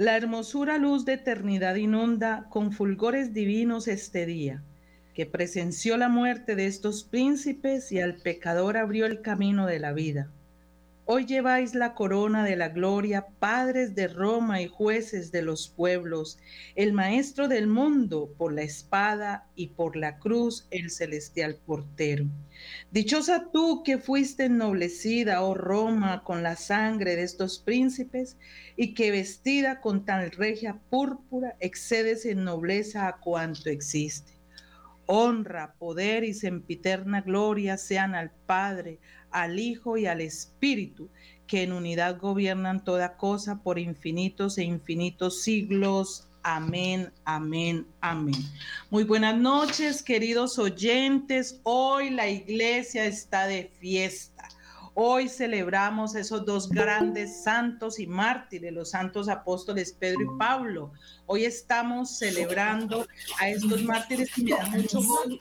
La hermosura luz de eternidad inunda con fulgores divinos este día, que presenció la muerte de estos príncipes y al pecador abrió el camino de la vida. Hoy lleváis la corona de la gloria, padres de Roma y jueces de los pueblos, el maestro del mundo por la espada y por la cruz el celestial portero. Dichosa tú que fuiste ennoblecida, oh Roma, con la sangre de estos príncipes y que vestida con tan regia púrpura excedes en nobleza a cuanto existe. Honra, poder y sempiterna gloria sean al Padre, al Hijo y al Espíritu, que en unidad gobiernan toda cosa por infinitos e infinitos siglos. Amén, amén, amén. Muy buenas noches, queridos oyentes. Hoy la iglesia está de fiesta. Hoy celebramos esos dos grandes santos y mártires, los santos apóstoles Pedro y Pablo. Hoy estamos celebrando a estos mártires y me da mucho gozo.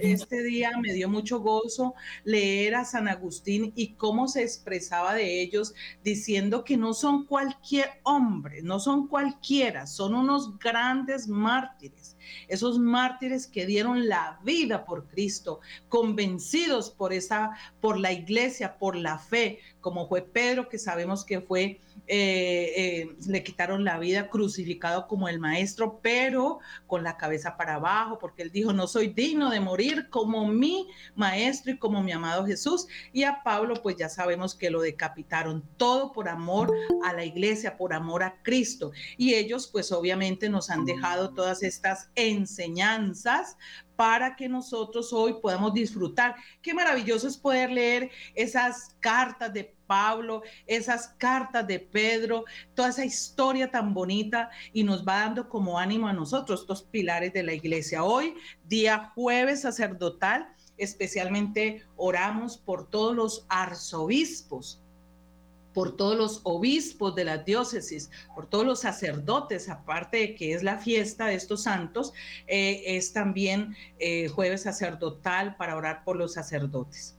Este día me dio mucho gozo leer a San Agustín y cómo se expresaba de ellos, diciendo que no son cualquier hombre, no son cualquiera, son unos grandes mártires esos mártires que dieron la vida por Cristo, convencidos por esa, por la iglesia, por la fe, como fue Pedro, que sabemos que fue eh, eh, le quitaron la vida crucificado como el maestro, pero con la cabeza para abajo, porque él dijo, no soy digno de morir como mi maestro y como mi amado Jesús. Y a Pablo, pues ya sabemos que lo decapitaron, todo por amor a la iglesia, por amor a Cristo. Y ellos, pues obviamente nos han dejado todas estas enseñanzas para que nosotros hoy podamos disfrutar. Qué maravilloso es poder leer esas cartas de Pablo, esas cartas de Pedro, toda esa historia tan bonita y nos va dando como ánimo a nosotros, estos pilares de la iglesia. Hoy, día jueves sacerdotal, especialmente oramos por todos los arzobispos por todos los obispos de la diócesis, por todos los sacerdotes, aparte de que es la fiesta de estos santos, eh, es también eh, jueves sacerdotal para orar por los sacerdotes.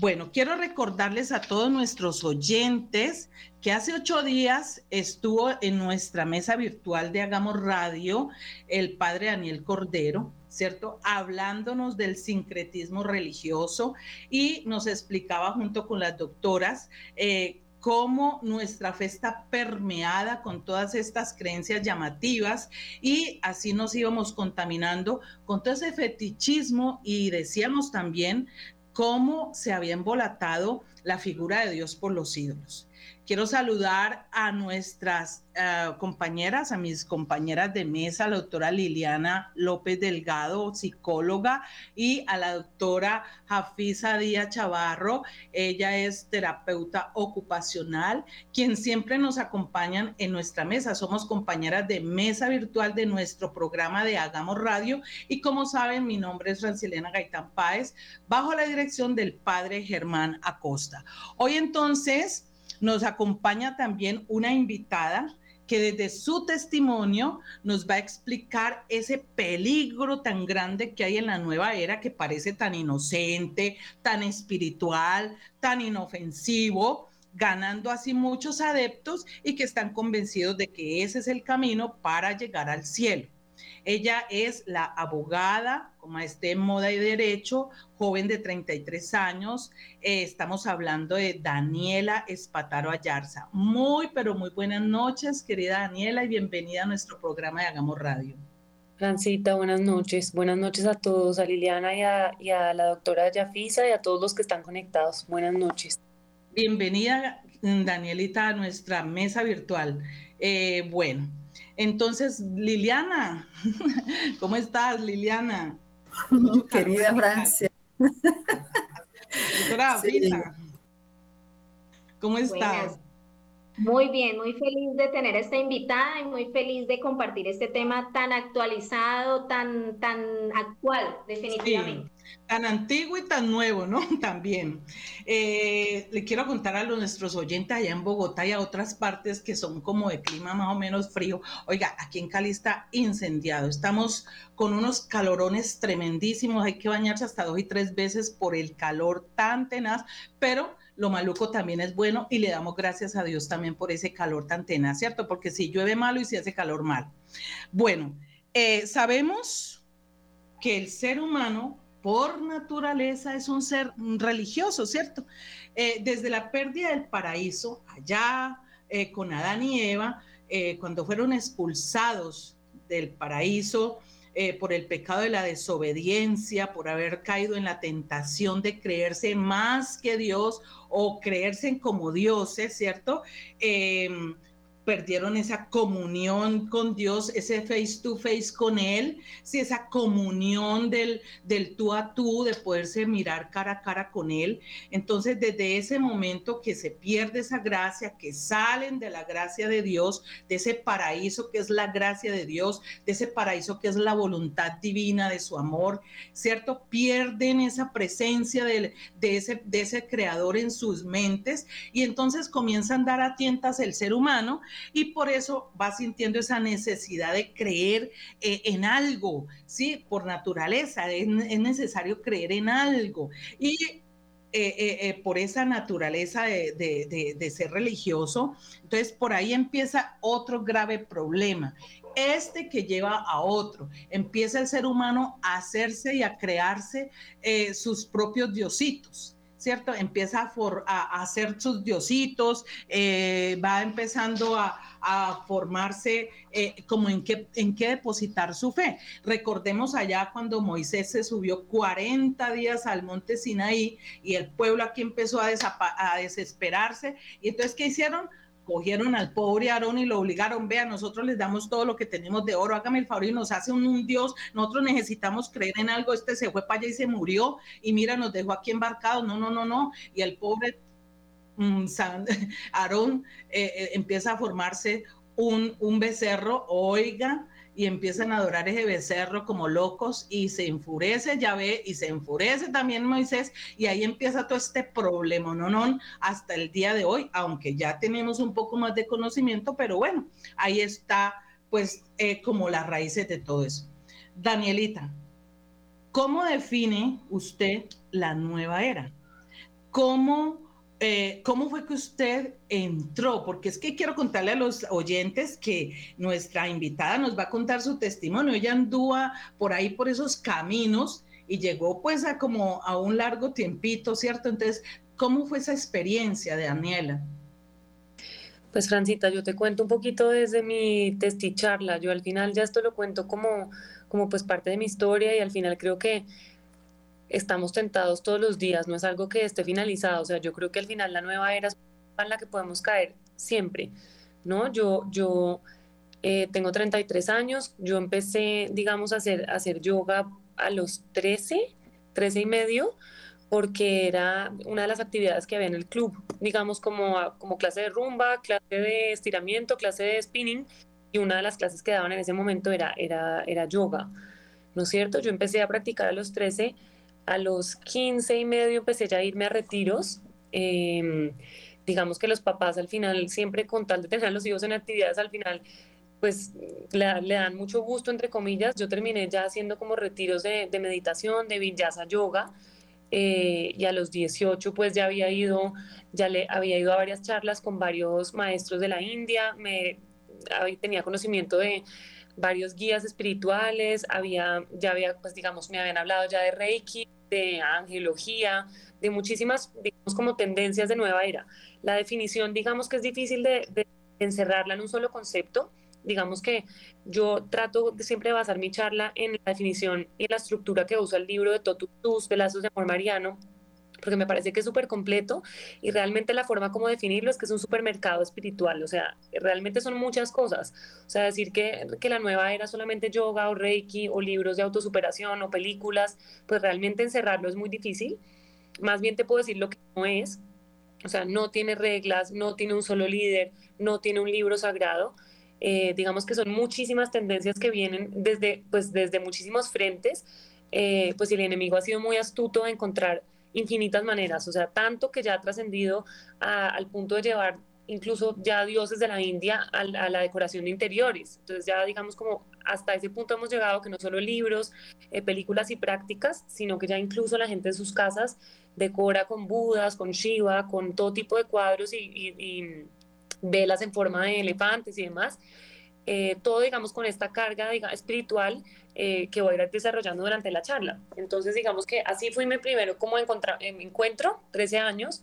Bueno, quiero recordarles a todos nuestros oyentes que hace ocho días estuvo en nuestra mesa virtual de Hagamos Radio el padre Daniel Cordero, ¿cierto? Hablándonos del sincretismo religioso y nos explicaba junto con las doctoras eh, cómo nuestra fe está permeada con todas estas creencias llamativas y así nos íbamos contaminando con todo ese fetichismo y decíamos también cómo se había embolatado la figura de Dios por los ídolos. Quiero saludar a nuestras eh, compañeras, a mis compañeras de mesa, la doctora Liliana López Delgado, psicóloga, y a la doctora Jafisa Díaz Chavarro. Ella es terapeuta ocupacional, quien siempre nos acompañan en nuestra mesa. Somos compañeras de mesa virtual de nuestro programa de Hagamos Radio. Y como saben, mi nombre es Francilena Gaitán Páez, bajo la dirección del padre Germán Acosta. Hoy entonces nos acompaña también una invitada que desde su testimonio nos va a explicar ese peligro tan grande que hay en la nueva era que parece tan inocente, tan espiritual, tan inofensivo, ganando así muchos adeptos y que están convencidos de que ese es el camino para llegar al cielo. Ella es la abogada, como esté en moda y derecho, joven de 33 años. Eh, estamos hablando de Daniela Espataro Ayarza. Muy, pero muy buenas noches, querida Daniela, y bienvenida a nuestro programa de Hagamos Radio. Francita, buenas noches. Buenas noches a todos, a Liliana y a, y a la doctora Yafisa y a todos los que están conectados. Buenas noches. Bienvenida, Danielita, a nuestra mesa virtual. Eh, bueno, entonces, Liliana, ¿cómo estás, Liliana? Querida Francia. Doctora ¿cómo estás? Muy bien, muy feliz de tener esta invitada y muy feliz de compartir este tema tan actualizado, tan, tan actual, definitivamente tan antiguo y tan nuevo, ¿no? También. Eh, le quiero contar a los, nuestros oyentes allá en Bogotá y a otras partes que son como de clima más o menos frío. Oiga, aquí en Cali está incendiado. Estamos con unos calorones tremendísimos. Hay que bañarse hasta dos y tres veces por el calor tan tenaz, pero lo maluco también es bueno y le damos gracias a Dios también por ese calor tan tenaz, ¿cierto? Porque si llueve malo y si hace calor mal. Bueno, eh, sabemos que el ser humano por naturaleza es un ser religioso, ¿cierto? Eh, desde la pérdida del paraíso, allá eh, con Adán y Eva, cuando fueron expulsados del paraíso, eh, por el pecado de la desobediencia, por haber caído en la tentación de creerse más que Dios o creerse como dioses, ¿cierto? Perdieron esa comunión con Dios, ese face to face con Él, si esa comunión del, del tú a tú, de poderse mirar cara a cara con Él. Entonces, desde ese momento que se pierde esa gracia, que salen de la gracia de Dios, de ese paraíso que es la gracia de Dios, de ese paraíso que es la voluntad divina de su amor, ¿cierto? Pierden esa presencia de ese, de ese creador en sus mentes y entonces comienzan a dar a tientas el ser humano y por eso va sintiendo esa necesidad de creer eh, en algo, ¿sí? Por naturaleza, es, necesario creer en algo. Y eh, eh, por esa naturaleza de, de, ser religioso. Entonces, por ahí empieza otro grave problema. Este que lleva a otro. Empieza el ser humano a hacerse y a crearse sus propios diositos. ¿Cierto? Empieza a, hacer sus diositos, eh, va empezando a, formarse eh, como en qué, en qué depositar su fe. Recordemos allá cuando Moisés se subió 40 días al monte Sinaí y el pueblo aquí empezó a, a desesperarse. ¿Y entonces qué hicieron? Cogieron al pobre Aarón y lo obligaron, vea, nosotros les damos todo lo que tenemos de oro, hágame el favor y nos hace un, Dios, nosotros necesitamos creer en algo, este se fue para allá y se murió y mira, nos dejó aquí embarcados, no, no, no, no, y el pobre mm, Aarón eh, eh, empieza a formarse un, un becerro, oiga, y empiezan a adorar ese becerro como locos y se enfurece Yahvé y se enfurece también Moisés y ahí empieza todo este problema, no, no, hasta el día de hoy, aunque ya tenemos un poco más de conocimiento, pero bueno, ahí está pues eh, como las raíces de todo eso. Danielita, ¿cómo define usted la nueva era? ¿Cómo eh, ¿cómo fue que usted entró? Porque es que quiero contarle a los oyentes que nuestra invitada nos va a contar su testimonio. Ella andúa por ahí, por esos caminos y llegó pues a como a un largo tiempito, ¿cierto? Entonces, ¿cómo fue esa experiencia de Daniela? Pues Francita, yo te cuento un poquito desde mi testicharla. Yo al final ya esto lo cuento como, como pues parte de mi historia y al final creo que estamos tentados todos los días, no es algo que esté finalizado, o sea, yo creo que al final la nueva era es en la que podemos caer siempre, ¿no? Yo, yo eh, tengo 33 años, yo empecé, digamos, a hacer, hacer yoga a los 13, 13 y medio, porque era una de las actividades que había en el club, digamos, como, como clase de rumba, clase de estiramiento, clase de spinning, y una de las clases que daban en ese momento era, era, era yoga, ¿no es cierto? Yo empecé a practicar a los 13 a los 15 y medio empecé ya a irme a retiros. Em, digamos que los papás al final, siempre con tal de tener a los hijos en actividades, al final, pues le, dan mucho gusto, entre comillas. Yo terminé ya haciendo como retiros de, meditación, de vinyasa yoga. Eh, y a los 18 pues ya había ido, ya le había ido a varias charlas con varios maestros de la India, me tenía conocimiento de varios guías espirituales, había, ya había, pues digamos, me habían hablado ya de Reiki, de angelología, de muchísimas, digamos, como tendencias de nueva era. La definición, digamos que es difícil de, encerrarla en un solo concepto. Digamos que yo trato de siempre basar mi charla en la definición y la estructura que usa el libro de Totutus, de Lazos de Amor Mariano, porque me parece que es súper completo y realmente la forma como definirlo es que es un supermercado espiritual, o sea, realmente son muchas cosas, o sea, decir que, que la nueva era solamente yoga o reiki o libros de autosuperación o películas, pues realmente encerrarlo es muy difícil, más bien te puedo decir lo que no es, o sea, no tiene reglas, no tiene un solo líder, no tiene un libro sagrado, eh, digamos que son muchísimas tendencias que vienen desde, pues, desde muchísimos frentes, eh, pues el enemigo ha sido muy astuto a encontrar infinitas maneras, o sea, tanto que ya ha trascendido al punto de llevar incluso ya dioses de la India a, la decoración de interiores. Entonces ya digamos como hasta ese punto hemos llegado que no solo libros, eh, películas y prácticas, sino que ya incluso la gente en sus casas decora con budas, con Shiva, con todo tipo de cuadros y, velas en forma de elefantes y demás. Eh, todo, digamos, con esta carga espiritual eh, que voy a ir desarrollando durante la charla. Entonces, digamos que así fue mi primero como encontrar, me encuentro, 13 años,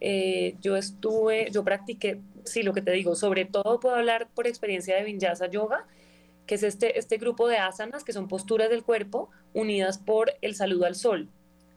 eh, yo estuve, yo practiqué, sí, lo que te digo, sobre todo puedo hablar por experiencia de Vinyasa Yoga, que es este, este grupo de asanas, que son posturas del cuerpo unidas por el saludo al sol.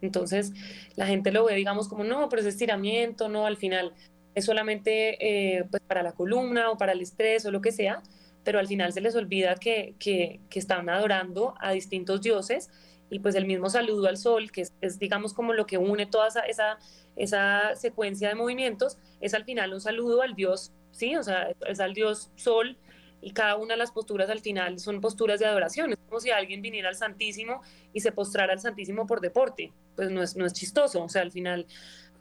Entonces, la gente lo ve, digamos, como, no, pero es estiramiento, no, al final es solamente eh, pues para la columna o para el estrés o lo que sea, pero al final se les olvida que, que, que están adorando a distintos dioses y pues el mismo saludo al sol, que es, digamos como lo que une toda esa, esa, esa, secuencia de movimientos, es al final un saludo al dios, ¿sí? O sea, es al dios sol y cada una de las posturas al final son posturas de adoración. Es como si alguien viniera al Santísimo y se postrara al Santísimo por deporte. Pues no es, no es chistoso. O sea, al final,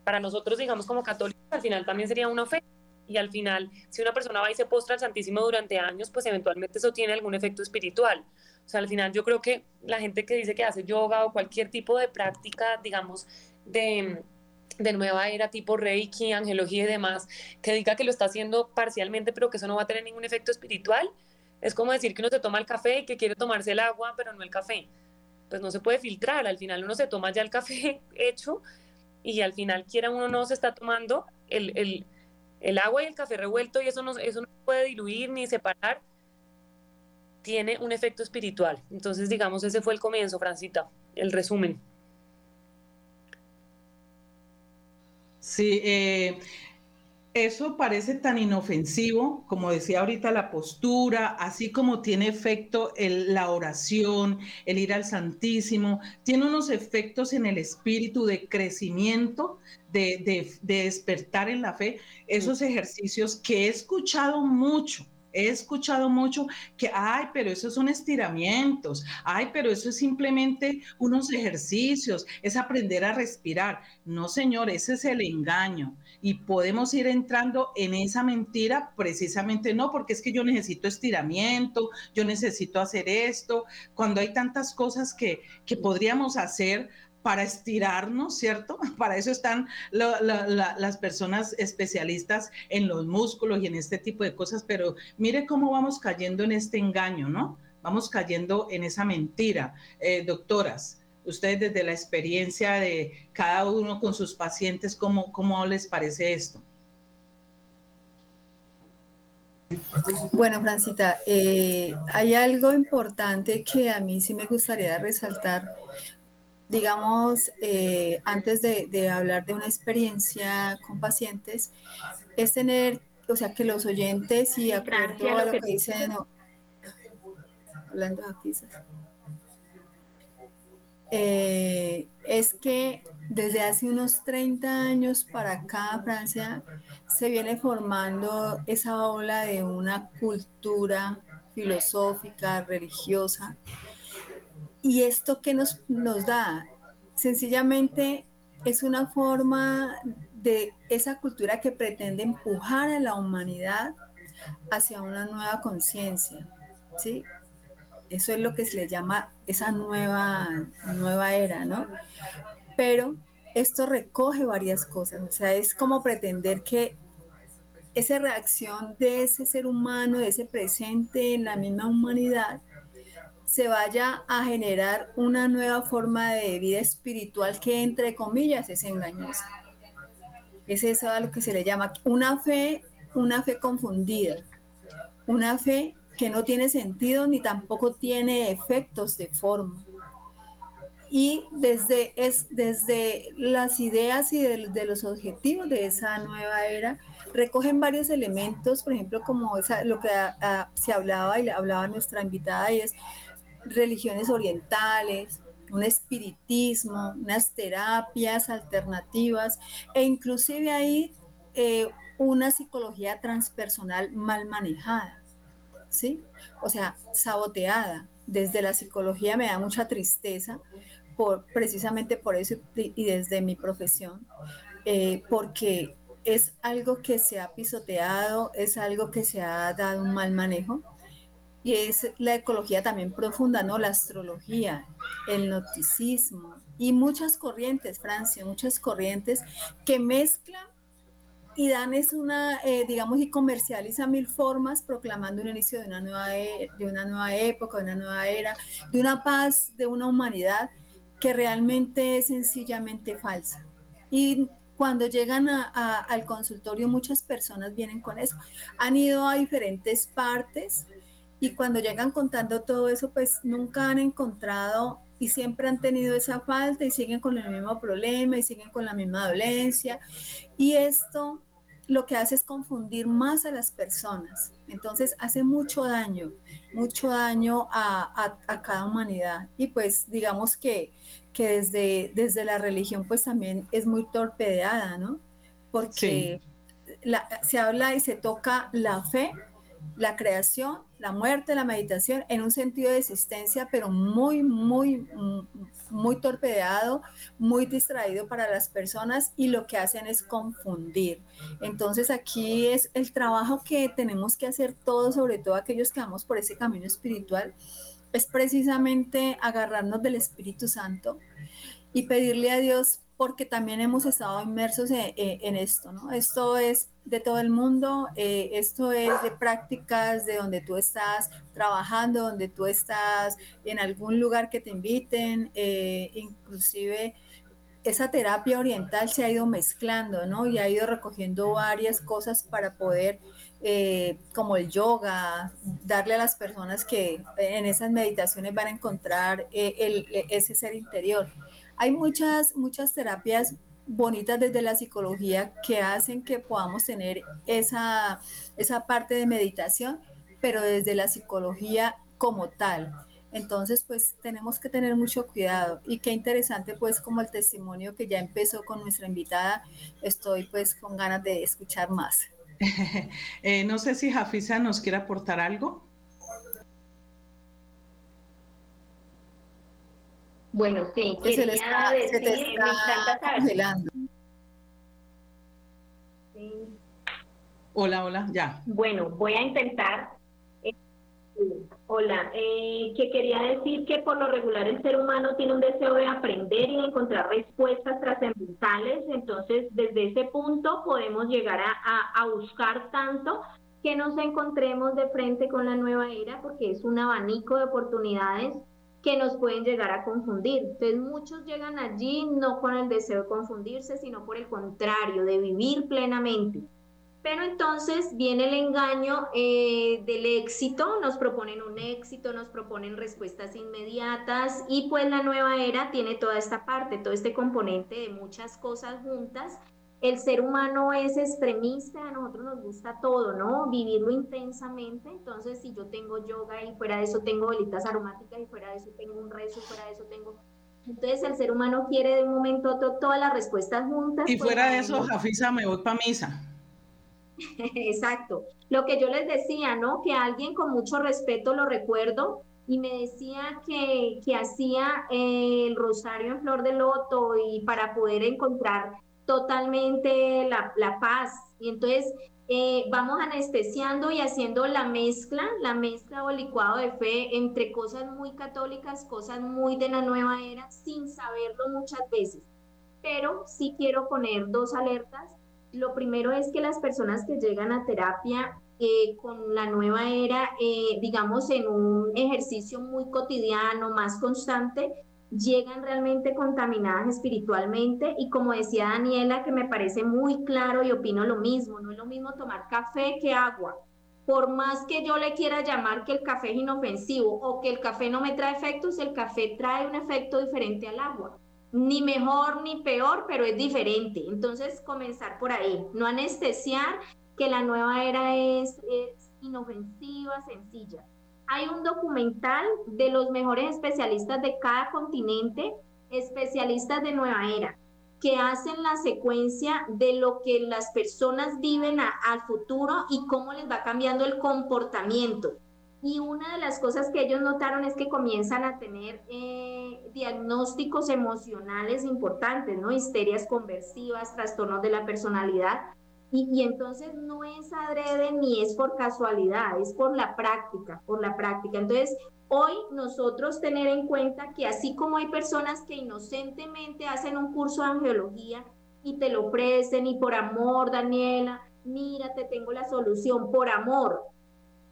para nosotros, digamos, como católicos, al final también sería una ofensa. Y al final, si una persona va y se postra al Santísimo durante años, pues eventualmente eso tiene algún efecto espiritual. O sea, al final yo creo que la gente que dice que hace yoga o cualquier tipo de práctica, digamos, de, de nueva era tipo Reiki, angelología y demás, que diga que lo está haciendo parcialmente, pero que eso no va a tener ningún efecto espiritual, es como decir que uno se toma el café y que quiere tomarse el agua, pero no el café. Pues no se puede filtrar, al final uno se toma ya el café hecho y al final quiera uno no se está tomando el, el, el agua y el café revuelto y eso no, eso no puede diluir ni separar tiene un efecto espiritual. Entonces, digamos, ese fue el comienzo, Francita, el resumen. Sí, eh, eso parece tan inofensivo, como decía ahorita, la postura, así como tiene efecto la oración, el ir al Santísimo, tiene unos efectos en el espíritu de crecimiento, de despertar en la fe, esos ejercicios que he escuchado mucho He escuchado mucho que, ay, pero esos son estiramientos, ay, pero eso es simplemente unos ejercicios, es aprender a respirar. No, señor, ese es el engaño. Y podemos ir entrando en esa mentira precisamente no, porque es que yo necesito estiramiento, yo necesito hacer esto, cuando hay tantas cosas que, que podríamos hacer para estirarnos, ¿cierto? Para eso están las personas especialistas en los músculos y en este tipo de cosas, pero mire cómo vamos cayendo en este engaño, ¿no? Vamos cayendo en esa mentira. Eh, doctoras, ustedes desde la experiencia de cada uno con sus pacientes, ¿cómo, cómo les parece esto? Bueno, Francita, eh, hay algo importante que a mí sí me gustaría resaltar. Digamos, eh, antes de, hablar de una experiencia con pacientes, es tener, o sea, que los oyentes y aprender todo lo que dicen, hablando aquí, eh, es que desde hace unos 30 años para acá, Francia, se viene formando esa ola de una cultura filosófica, religiosa, ¿Y esto qué nos, nos da? Sencillamente es una forma de esa cultura que pretende empujar a la humanidad hacia una nueva conciencia, ¿sí? Eso es lo que se le llama esa nueva, nueva era, ¿no? Pero esto recoge varias cosas, o sea, es como pretender que esa reacción de ese ser humano, de ese presente en la misma humanidad, se vaya a generar una nueva forma de vida espiritual que entre comillas es engañosa. Es eso a lo que se le llama una fe, una fe confundida, una fe que no tiene sentido ni tampoco tiene efectos de forma. Y desde, es, desde las ideas y de, los objetivos de esa nueva era, recogen varios elementos, por ejemplo, como esa, lo que se hablaba y hablaba nuestra invitada, y es religiones orientales, un espiritismo, unas terapias alternativas e inclusive hay eh, una psicología transpersonal mal manejada, ¿sí? O sea, saboteada. Desde la psicología me da mucha tristeza, por, precisamente por eso y desde mi profesión, eh, porque es algo que se ha pisoteado, es algo que se ha dado un mal manejo y es la ecología también profunda, ¿no? La astrología, el noticismo y muchas corrientes, Francia, muchas corrientes que mezclan y dan es una, eh, digamos, y comercializa mil formas proclamando un inicio de una, nueva e, de una nueva época, de una nueva era, de una paz, de una humanidad que realmente es sencillamente falsa. Y cuando llegan al consultorio muchas personas vienen con eso. Han ido a diferentes partes y cuando llegan contando todo eso, pues nunca han encontrado y siempre han tenido esa falta y siguen con el mismo problema y siguen con la misma dolencia. Y esto lo que hace es confundir más a las personas. Entonces hace mucho daño, mucho daño a, cada humanidad. Y pues digamos que, que desde, desde la religión pues también es muy torpedeada, ¿no? Porque se habla y se toca la fe, la creación la muerte, la meditación en un sentido de existencia, pero muy, muy, muy torpedeado, muy distraído para las personas y lo que hacen es confundir. Entonces aquí es el trabajo que tenemos que hacer todos, sobre todo aquellos que vamos por ese camino espiritual, es precisamente agarrarnos del Espíritu Santo y pedirle a Dios porque también hemos estado inmersos en, esto, ¿no? Esto es de todo el mundo, eh, esto es de prácticas de donde tú estás trabajando, donde tú estás en algún lugar que te inviten, eh, inclusive esa terapia oriental se ha ido mezclando, ¿no? Y ha ido recogiendo varias cosas para poder, eh, como el yoga, darle a las personas que en esas meditaciones van a encontrar ese ser interior. Hay muchas, muchas terapias bonitas desde la psicología que hacen que podamos tener esa, esa parte de meditación, pero desde la psicología como tal. Entonces, pues tenemos que tener mucho cuidado y qué interesante, pues como el testimonio que ya empezó con nuestra invitada, estoy pues con ganas de escuchar más. Eh, no sé si Jafisa nos quiere aportar algo. Bueno, sí, quería decir, me encanta saber. Hola, hola, ya. Bueno, voy a intentar. Eh, hola, eh, que quería decir que por lo regular el ser humano tiene un deseo de aprender y de encontrar respuestas trascendentales, entonces desde ese punto podemos llegar a, a buscar tanto que nos encontremos de frente con la nueva era, porque es un abanico de oportunidades que nos pueden llegar a confundir. Entonces muchos llegan allí no con el deseo de confundirse, sino por el contrario, de vivir plenamente. Pero entonces viene el engaño eh, del éxito, nos proponen un éxito, nos proponen respuestas inmediatas y pues la nueva era tiene toda esta parte, todo este componente de muchas cosas juntas el ser humano es extremista, a nosotros nos gusta todo, ¿no? Vivirlo intensamente. Entonces, si yo tengo yoga y fuera de eso tengo bolitas aromáticas y fuera de eso tengo un rezo y fuera de eso tengo... Entonces, el ser humano quiere de un momento a otro todas las respuestas juntas. Y pues, fuera de eso, Jafisa, me voy para misa. Exacto. Lo que yo les decía, ¿no? Que alguien con mucho respeto, lo recuerdo, y me decía que, que hacía el rosario en flor de loto y para poder encontrar totalmente la, la paz. Y entonces eh, vamos anestesiando y haciendo la mezcla, la mezcla o licuado de fe entre cosas muy católicas, cosas muy de la nueva era, sin saberlo muchas veces. Pero sí quiero poner dos alertas. Lo primero es que las personas que llegan a terapia eh, con la nueva era, eh, digamos, en un ejercicio muy cotidiano, más constante, llegan realmente contaminadas espiritualmente y como decía Daniela, que me parece muy claro y opino lo mismo, no es lo mismo tomar café que agua. Por más que yo le quiera llamar que el café es inofensivo o que el café no me trae efectos, el café trae un efecto diferente al agua. Ni mejor ni peor, pero es diferente. Entonces, comenzar por ahí, no anestesiar que la nueva era es, es inofensiva, sencilla hay un documental de los mejores especialistas de cada continente, especialistas de nueva era, que hacen la secuencia de lo que las personas viven al futuro y cómo les va cambiando el comportamiento. Y una de las cosas que ellos notaron es que comienzan a tener eh, diagnósticos emocionales importantes, ¿no? Histerias conversivas, trastornos de la personalidad, Y, entonces no es adrede ni es por casualidad, es por la práctica, por la práctica. Entonces, hoy nosotros tener en cuenta que así como hay personas que inocentemente hacen un curso de angiología y te lo ofrecen y por amor, Daniela, mira, te tengo la solución, por amor,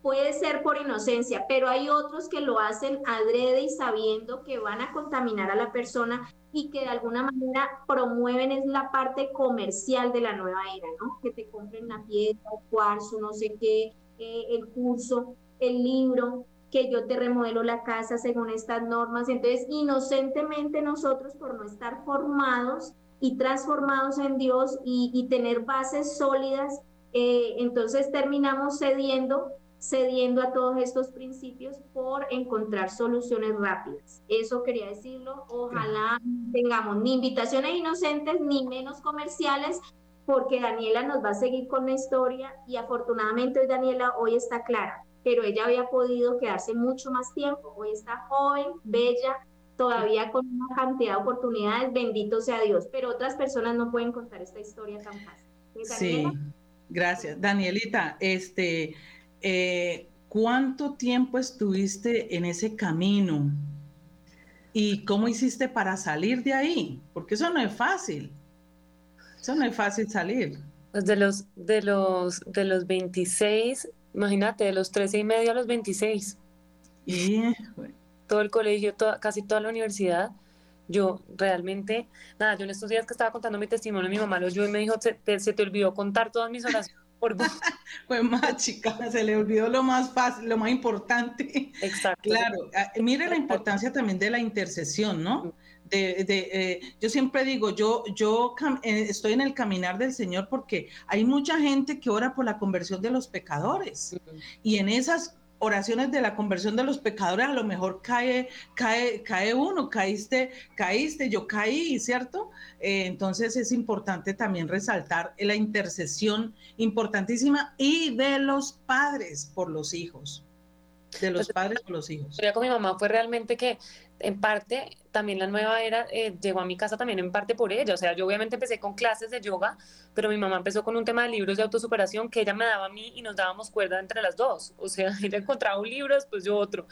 puede ser por inocencia, pero hay otros que lo hacen adrede y sabiendo que van a contaminar a la persona y que de alguna manera promueven es la parte comercial de la nueva era, ¿no? Que te compren la piedra, el cuarzo, no sé qué, eh, el curso, el libro, que yo te remodelo la casa según estas normas. Entonces, inocentemente nosotros por no estar formados y transformados en Dios y, tener bases sólidas, eh, entonces terminamos cediendo cediendo a todos estos principios por encontrar soluciones rápidas. Eso quería decirlo. Ojalá tengamos ni invitaciones inocentes ni menos comerciales, porque Daniela nos va a seguir con la historia y afortunadamente hoy Daniela hoy está clara, pero ella había podido quedarse mucho más tiempo. Hoy está joven, bella, todavía con una cantidad de oportunidades, bendito sea Dios, pero otras personas no pueden contar esta historia tan fácil. Sí, gracias. Danielita, este, eh, ¿cuánto tiempo estuviste en ese camino? ¿Y cómo hiciste para salir de ahí? Porque eso no es fácil. Eso no es fácil salir. Pues de los, de los, de los 26, imagínate, de los 13 y medio a los 26. Y todo el colegio, casi toda la universidad. Yo realmente, nada, yo en estos días que estaba contando mi testimonio, mi mamá lo oyó y me dijo, se te, se te olvidó contar todas mis oraciones pues más chica, se le olvidó lo más fácil, lo más importante. Exacto. Claro, ah, mire la importancia también de la intercesión, ¿no? De, eh, yo siempre digo, yo, yo eh, estoy en el caminar del Señor porque hay mucha gente que ora por la conversión de los pecadores. Y en esas oraciones de la conversión de los pecadores, a lo mejor cae, cae, cae uno, caíste, caíste, yo caí, ¿cierto? Eh, entonces es importante también resaltar la intercesión importantísima y de los padres por los hijos. De los padres por los hijos. La con mi mamá fue realmente que en parte también la nueva era eh, llegó a mi casa también en parte por ella. O sea, yo obviamente empecé con clases de yoga, pero mi mamá empezó con un tema de libros de autosuperación que ella me daba a mí y nos dábamos cuerda entre las dos. O sea, ella encontraba un libro, después yo otro.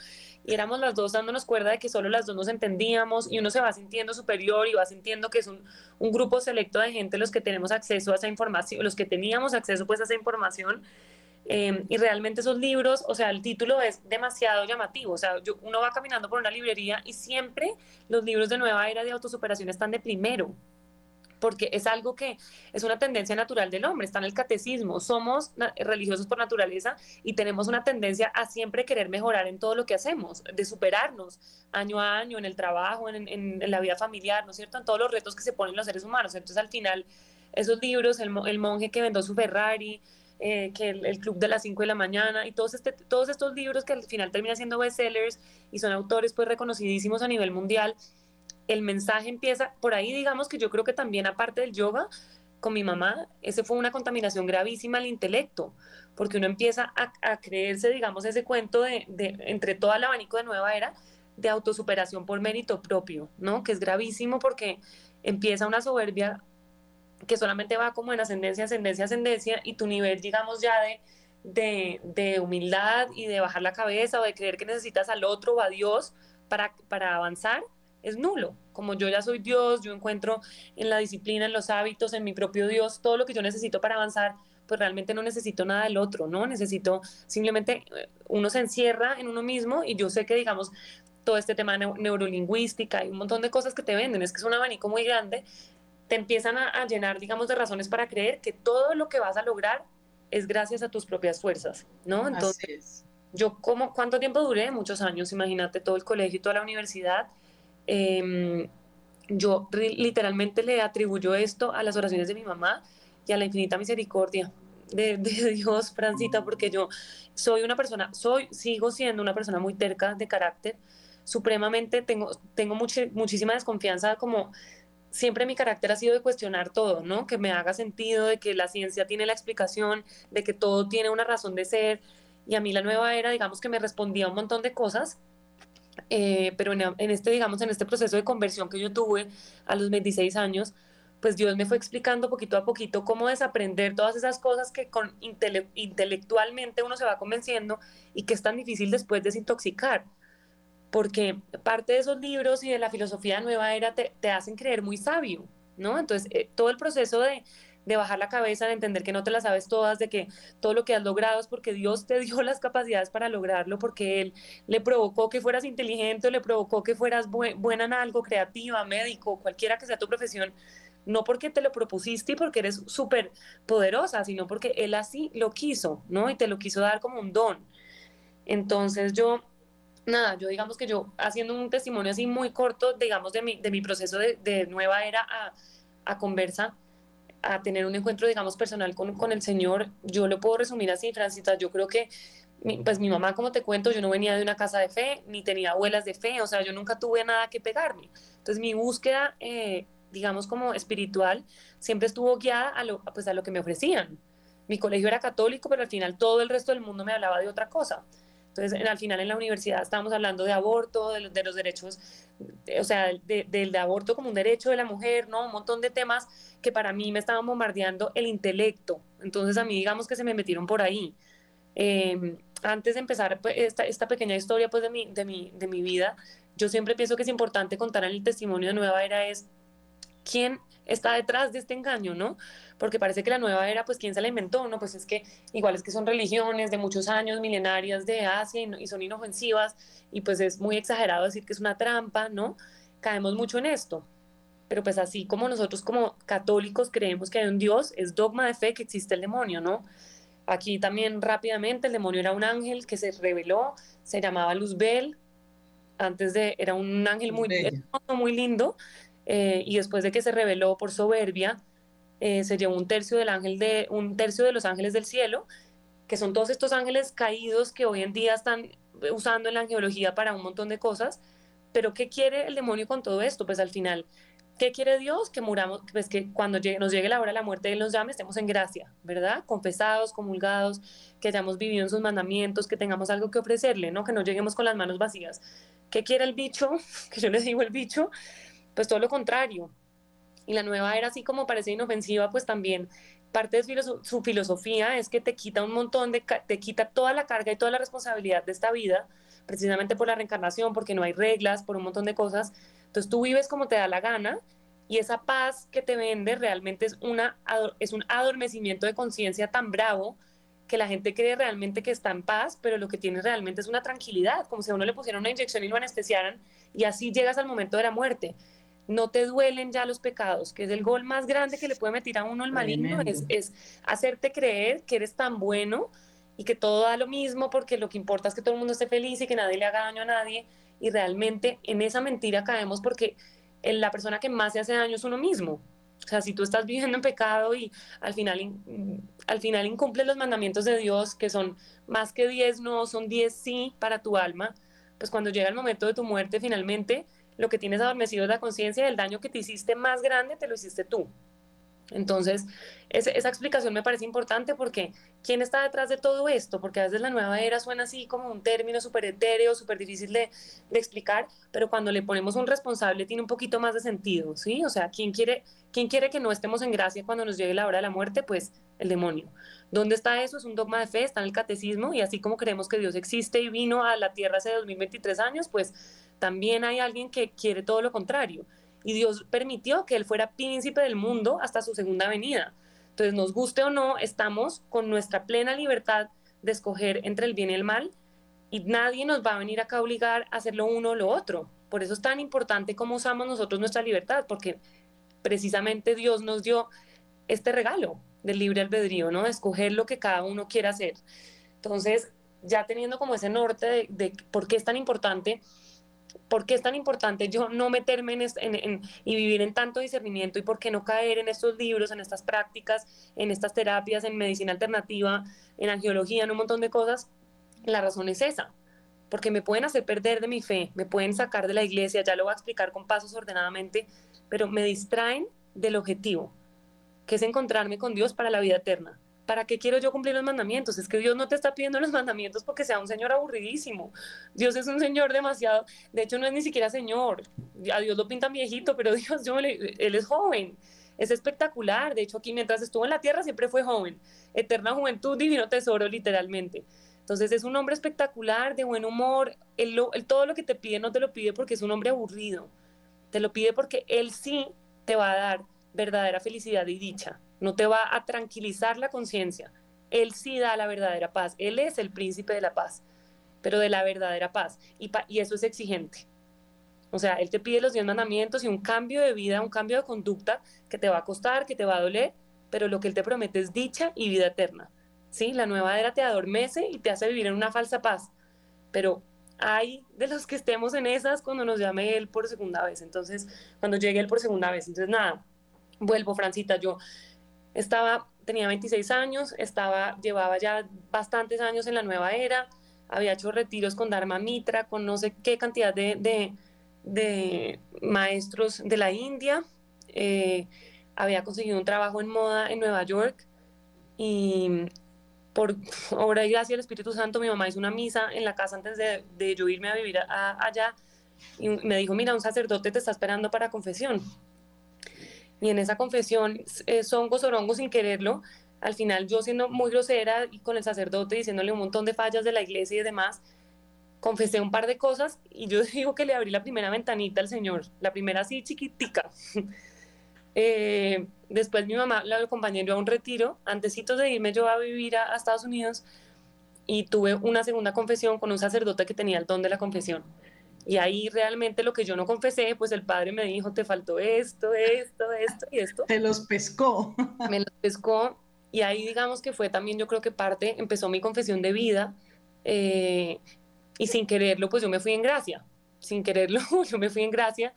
Y éramos las dos dándonos cuerda de que solo las dos nos entendíamos y uno se va sintiendo superior y va sintiendo que es un, un grupo selecto de gente los que tenemos acceso a esa información, los que teníamos acceso pues a esa información Em, y realmente esos libros, o sea, el título es demasiado llamativo. O sea, yo, uno va caminando por una librería y siempre los libros de nueva era de autosuperación están de primero, porque es algo que es una tendencia natural del hombre, está en el catecismo, somos religiosos por naturaleza y tenemos una tendencia a siempre querer mejorar en todo lo que hacemos, de superarnos año a año en el trabajo, en, la vida familiar, ¿no es cierto? En todos los retos que se ponen los seres humanos. Entonces, al final, esos libros, el, el monje que vendó su Ferrari, eh, que el, Club de las 5 de la mañana y todos, este, todos estos libros que al final terminan siendo bestsellers y son autores pues reconocidísimos a nivel mundial, el mensaje empieza por ahí, digamos que yo creo que también aparte del yoga, con mi mamá, ese fue una contaminación gravísima al intelecto, porque uno empieza a, creerse, digamos, ese cuento de, de, entre todo el abanico de nueva era, de autosuperación por mérito propio, ¿no? Que es gravísimo porque empieza una soberbia que solamente va como en ascendencia, ascendencia, ascendencia, y tu nivel, digamos, ya de, de, humildad y de bajar la cabeza o de creer que necesitas al otro o a Dios para, para avanzar, es nulo. Como yo ya soy Dios, yo encuentro en la disciplina, en los hábitos, en mi propio Dios, todo lo que yo necesito para avanzar, pues realmente no necesito nada del otro, ¿no? Necesito simplemente, eh, uno se encierra en uno mismo y yo sé que, digamos, todo este tema neurolingüística y un montón de cosas que te venden, es que es un abanico muy grande te empiezan a, llenar, digamos, de razones para creer que todo lo que vas a lograr es gracias a tus propias fuerzas, ¿no? Entonces, yo como, ¿cuánto tiempo duré? Muchos años, imagínate, todo el colegio y toda la universidad. Em, yo literalmente le atribuyo esto a las oraciones de mi mamá y a la infinita misericordia de, Dios, Francita, porque yo soy una persona, soy, sigo siendo una persona muy terca de carácter, supremamente, tengo, tengo muchísima desconfianza como siempre mi carácter ha sido de cuestionar todo, ¿no? Que me haga sentido, de que la ciencia tiene la explicación, de que todo tiene una razón de ser. Y a mí la nueva era, digamos que me respondía un montón de cosas, eh, pero en, este, digamos, en este proceso de conversión que yo tuve a los 26 años, pues Dios me fue explicando poquito a poquito cómo desaprender todas esas cosas que con intelectualmente uno se va convenciendo y que es tan difícil después desintoxicar. Porque parte de esos libros y de la filosofía nueva era te, hacen creer muy sabio, ¿no? Entonces, eh, todo el proceso de, de bajar la cabeza, de entender que no te las sabes todas, de que todo lo que has logrado es porque Dios te dio las capacidades para lograrlo, porque Él le provocó que fueras inteligente, le provocó que fueras buena en algo, creativa, médico, cualquiera que sea tu profesión, no porque te lo propusiste y porque eres súper poderosa, sino porque Él así lo quiso, ¿no? Y te lo quiso dar como un don. Entonces yo, nada, yo digamos que yo haciendo un testimonio así muy corto, digamos, de mi, de mi proceso de, nueva era a, a conversa, a tener un encuentro, digamos, personal con, con, el Señor, yo lo puedo resumir así, Francita, yo creo que, pues mi mamá, como te cuento, yo no venía de una casa de fe, ni tenía abuelas de fe, o sea, yo nunca tuve nada que pegarme. Entonces mi búsqueda eh, digamos, como espiritual, siempre estuvo guiada a lo, pues, a lo que me ofrecían. Mi colegio era católico, pero al final todo el resto del mundo me hablaba de otra cosa. Entonces, al final en la universidad estábamos hablando de aborto, de, los, derechos, o sea, del aborto como un derecho de la mujer, ¿no? Un montón de temas que para mí me estaban bombardeando el intelecto. Entonces, a mí, digamos que se me metieron por ahí. Em, antes de empezar pues, esta, esta, pequeña historia pues, de, mi, de, mi, de mi vida, yo siempre pienso que es importante contar en el testimonio de Nueva Era es quién está detrás de este engaño, ¿no? Porque parece que la nueva era, pues, ¿quién se la inventó? No, pues es que igual es que son religiones de muchos años, milenarias de Asia y, son inofensivas, y pues es muy exagerado decir que es una trampa, ¿no? Caemos mucho en esto. Pero pues así como nosotros como católicos creemos que hay un Dios, es dogma de fe que existe el demonio, ¿no? Aquí también rápidamente el demonio era un ángel que se reveló, se llamaba Luzbel, antes de, era un ángel muy, muy lindo, eh, y después de que se reveló por soberbia, eh, se llevó un tercio del ángel de un tercio de los ángeles del cielo, que son todos estos ángeles caídos que hoy en día están usando en la angeología para un montón de cosas. Pero ¿qué quiere el demonio con todo esto? Pues al final, ¿qué quiere Dios? Que muramos, pues que cuando llegue, nos llegue la hora de la muerte Él nos llame, estemos en gracia, ¿verdad? Confesados, comulgados, que hayamos vivido en sus mandamientos, que tengamos algo que ofrecerle, ¿no? Que no lleguemos con las manos vacías. ¿Qué quiere el bicho? Que yo les digo el bicho, pues todo lo contrario. Y la nueva era, así como parece inofensiva, pues también parte de su filosofía es que te quita un montón te quita toda la carga y toda la responsabilidad de esta vida, precisamente por la reencarnación, porque no hay reglas, por un montón de cosas. Entonces tú vives como te da la gana y esa paz que te vende realmente es, una, es un adormecimiento de conciencia tan bravo que la gente cree realmente que está en paz, pero lo que tiene realmente es una tranquilidad, como si a uno le pusieran una inyección y lo anestesiaran y así llegas al momento de la muerte no te duelen ya los pecados, que es el gol más grande que le puede meter a uno el maligno, es, es, hacerte creer que eres tan bueno y que todo da lo mismo porque lo que importa es que todo el mundo esté feliz y que nadie le haga daño a nadie y realmente en esa mentira caemos porque la persona que más se hace daño es uno mismo. O sea, si tú estás viviendo en pecado y al final, al final incumples los mandamientos de Dios, que son más que 10 no, son 10 sí para tu alma, pues cuando llega el momento de tu muerte, finalmente lo que tienes adormecido es la conciencia del daño que te hiciste más grande, te lo hiciste tú. Entonces, esa explicación me parece importante porque ¿quién está detrás de todo esto? Porque a veces la nueva era suena así como un término súper etéreo, súper difícil de, explicar, pero cuando le ponemos un responsable tiene un poquito más de sentido, ¿sí? O sea, ¿quién quiere, ¿quién quiere que no estemos en gracia cuando nos llegue la hora de la muerte? Pues el demonio. ¿Dónde está eso? Es un dogma de fe, está en el catecismo y así como creemos que Dios existe y vino a la tierra hace 2023 años, pues también hay alguien que quiere todo lo contrario. Y Dios permitió que Él fuera príncipe del mundo hasta su segunda venida. Entonces, nos guste o no, estamos con nuestra plena libertad de escoger entre el bien y el mal y nadie nos va a venir acá a obligar a hacer lo uno o lo otro. Por eso es tan importante cómo usamos nosotros nuestra libertad, porque precisamente Dios nos dio este regalo del libre albedrío, ¿no? De escoger lo que cada uno quiera hacer. Entonces, ya teniendo como ese norte de, de por qué es tan importante, ¿Por qué es tan importante yo no meterme en, y vivir en tanto discernimiento y por qué no caer en estos libros, en estas prácticas, en estas terapias, en medicina alternativa, en angiología, en un montón de cosas? La razón es esa, porque me pueden hacer perder de mi fe, me pueden sacar de la iglesia, ya lo voy a explicar con pasos ordenadamente, pero me distraen del objetivo, que es encontrarme con Dios para la vida eterna. ¿Para qué quiero yo cumplir los mandamientos? Es que Dios no te está pidiendo los mandamientos porque sea un señor aburridísimo. Dios es un señor demasiado, de hecho no es ni siquiera señor. A Dios lo pintan viejito, pero Dios, yo Él es joven. es espectacular. De hecho, aquí mientras estuvo en la tierra siempre fue joven. Eterna juventud, divino tesoro, literalmente. Entonces es un hombre espectacular, de buen humor. Todo lo que te pide no te lo pide porque es un hombre aburrido. Te lo pide porque él sí te va a dar verdadera felicidad y dicha. No te va a tranquilizar la conciencia. Él sí da la verdadera paz. Él es el príncipe de la paz, pero de la verdadera paz. Y, y eso es exigente. O sea, Él te pide los diez mandamientos y un cambio de vida, un cambio de conducta que te va a costar, que te va a doler, pero lo que Él te promete es dicha y vida eterna. ¿sí? La nueva era te adormece y te hace vivir en una falsa paz, pero hay de los que estemos en esas cuando nos llame él por segunda vez, entonces, cuando llegue él por segunda vez, entonces nada, vuelvo, Francita, yo estaba, tenía 26 años, estaba, llevaba ya bastantes años en la nueva era, había hecho retiros con Dharma Mitra, con no sé qué cantidad de, de, maestros de la India, eh, había conseguido un trabajo en moda en Nueva York y por obra y gracia del Espíritu Santo, mi mamá hizo una misa en la casa antes de, de yo irme a vivir allá y me dijo, mira, un sacerdote te está esperando para confesión. Y en esa confesión, eh, son gozorongos sin quererlo, al final yo siendo muy grosera y con el sacerdote diciéndole un montón de fallas de la iglesia y demás, confesé un par de cosas y yo digo que le abrí la primera ventanita al Señor, la primera así chiquitica. Eh, después mi mamá la acompañé yo a un retiro, antesitos de irme yo a vivir a, Estados Unidos y tuve una segunda confesión con un sacerdote que tenía el don de la confesión. Y ahí realmente lo que yo no confesé, pues el padre me dijo, te faltó esto, esto, esto y esto. Te los pescó. Me los pescó y ahí digamos que fue también yo creo que parte, empezó mi confesión de vida eh, y sin quererlo pues yo me fui en gracia, sin quererlo yo me fui en gracia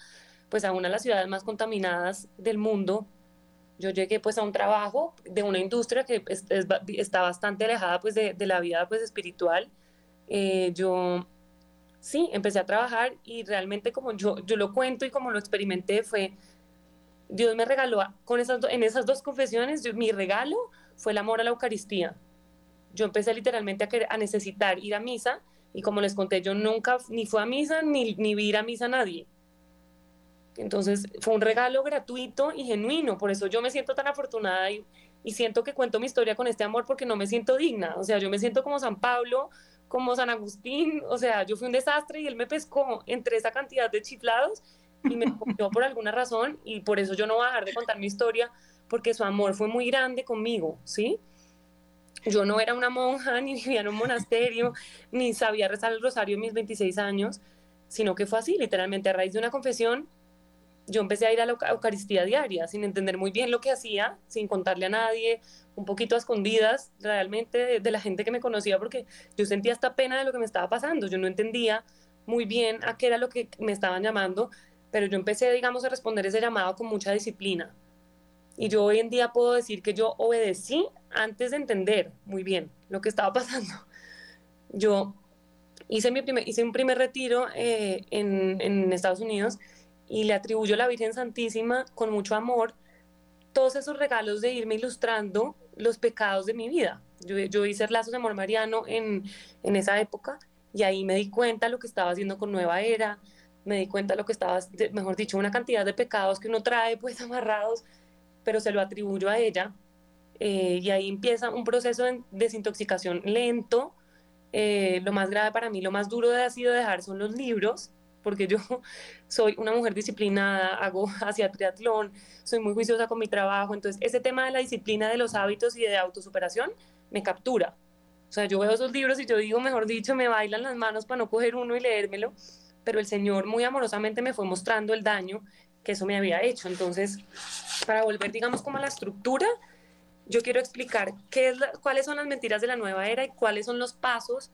pues a una de las ciudades más contaminadas del mundo. Yo llegué pues a un trabajo de una industria que está bastante alejada pues de, la vida pues espiritual. Eh, yo sí, empecé a trabajar y realmente como yo, yo lo cuento y como lo experimenté fue, Dios me regaló con esas, en esas dos confesiones, mi regalo fue el amor a la Eucaristía. Yo empecé literalmente a, a necesitar ir a misa y como les conté, yo nunca ni fui a misa ni, ni vi ir a misa a nadie. Entonces fue un regalo gratuito y genuino, por eso yo me siento tan afortunada y, siento que cuento mi historia con este amor porque no me siento digna, o sea, yo me siento como San Pablo, como San Agustín, o sea, yo fui un desastre y él me pescó entre esa cantidad de chiflados y me cogió por alguna razón y por eso yo no voy a dejar de contar mi historia porque su amor fue muy grande conmigo, ¿sí? Yo no era una monja, ni vivía en un monasterio, ni sabía rezar el rosario en mis 26 años, sino que fue así, literalmente a raíz de una confesión yo empecé a ir a la Eucaristía diaria sin entender muy bien lo que hacía, sin contarle a nadie, un poquito a escondidas realmente de, la gente que me conocía porque yo sentía esta pena de lo que me estaba pasando, yo no entendía muy bien a qué era lo que me estaban llamando, pero yo empecé, digamos, a responder ese llamado con mucha disciplina. Y yo hoy en día puedo decir que yo obedecí antes de entender muy bien lo que estaba pasando. Yo hice, mi hice un primer retiro eh, en, en Estados Unidos y le atribuyo a la Virgen Santísima con mucho amor todos esos regalos de irme ilustrando los pecados de mi vida. Yo, yo hice lazos de amor mariano en, en esa época y ahí me di cuenta lo que estaba haciendo con Nueva Era, me di cuenta lo que estaba, mejor dicho, una cantidad de pecados que uno trae pues amarrados, pero se lo atribuyo a ella. Eh, y ahí empieza un proceso de desintoxicación lento. Eh, lo más grave para mí, lo más duro ha sido dejar son los libros, porque yo soy una mujer disciplinada, hago hacia triatlón, soy muy juiciosa con mi trabajo, entonces ese tema de la disciplina de los hábitos y de autosuperación me captura. O sea, yo veo esos libros y yo digo, mejor dicho, me bailan las manos para no coger uno y leérmelo, pero el Señor muy amorosamente me fue mostrando el daño que eso me había hecho. Entonces, para volver, digamos, como a la estructura, yo quiero explicar qué es cuáles son las mentiras de la nueva era y cuáles son los pasos,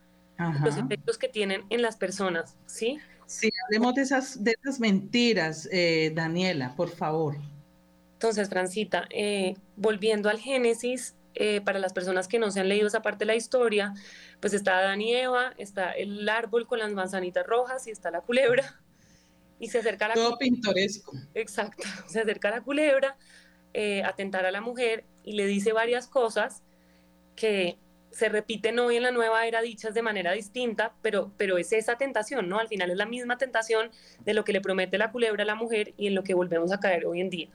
los efectos que tienen en las personas, ¿sí? Sí, hablemos de esas, de esas mentiras, eh, Daniela, por favor. Entonces, Francita, eh, volviendo al Génesis, eh, para las personas que no se han leído esa parte de la historia, pues está Adán y Eva, está el árbol con las manzanitas rojas y está la culebra. Y se acerca a la Todo pintoresco. Exacto, se acerca a la culebra a tentar a la mujer y le dice varias cosas que se repiten hoy en la nueva era dichas de manera distinta, pero, pero es esa tentación, ¿no? Al final es la misma tentación de lo que le promete la culebra a la mujer y en lo que volvemos a caer hoy en día.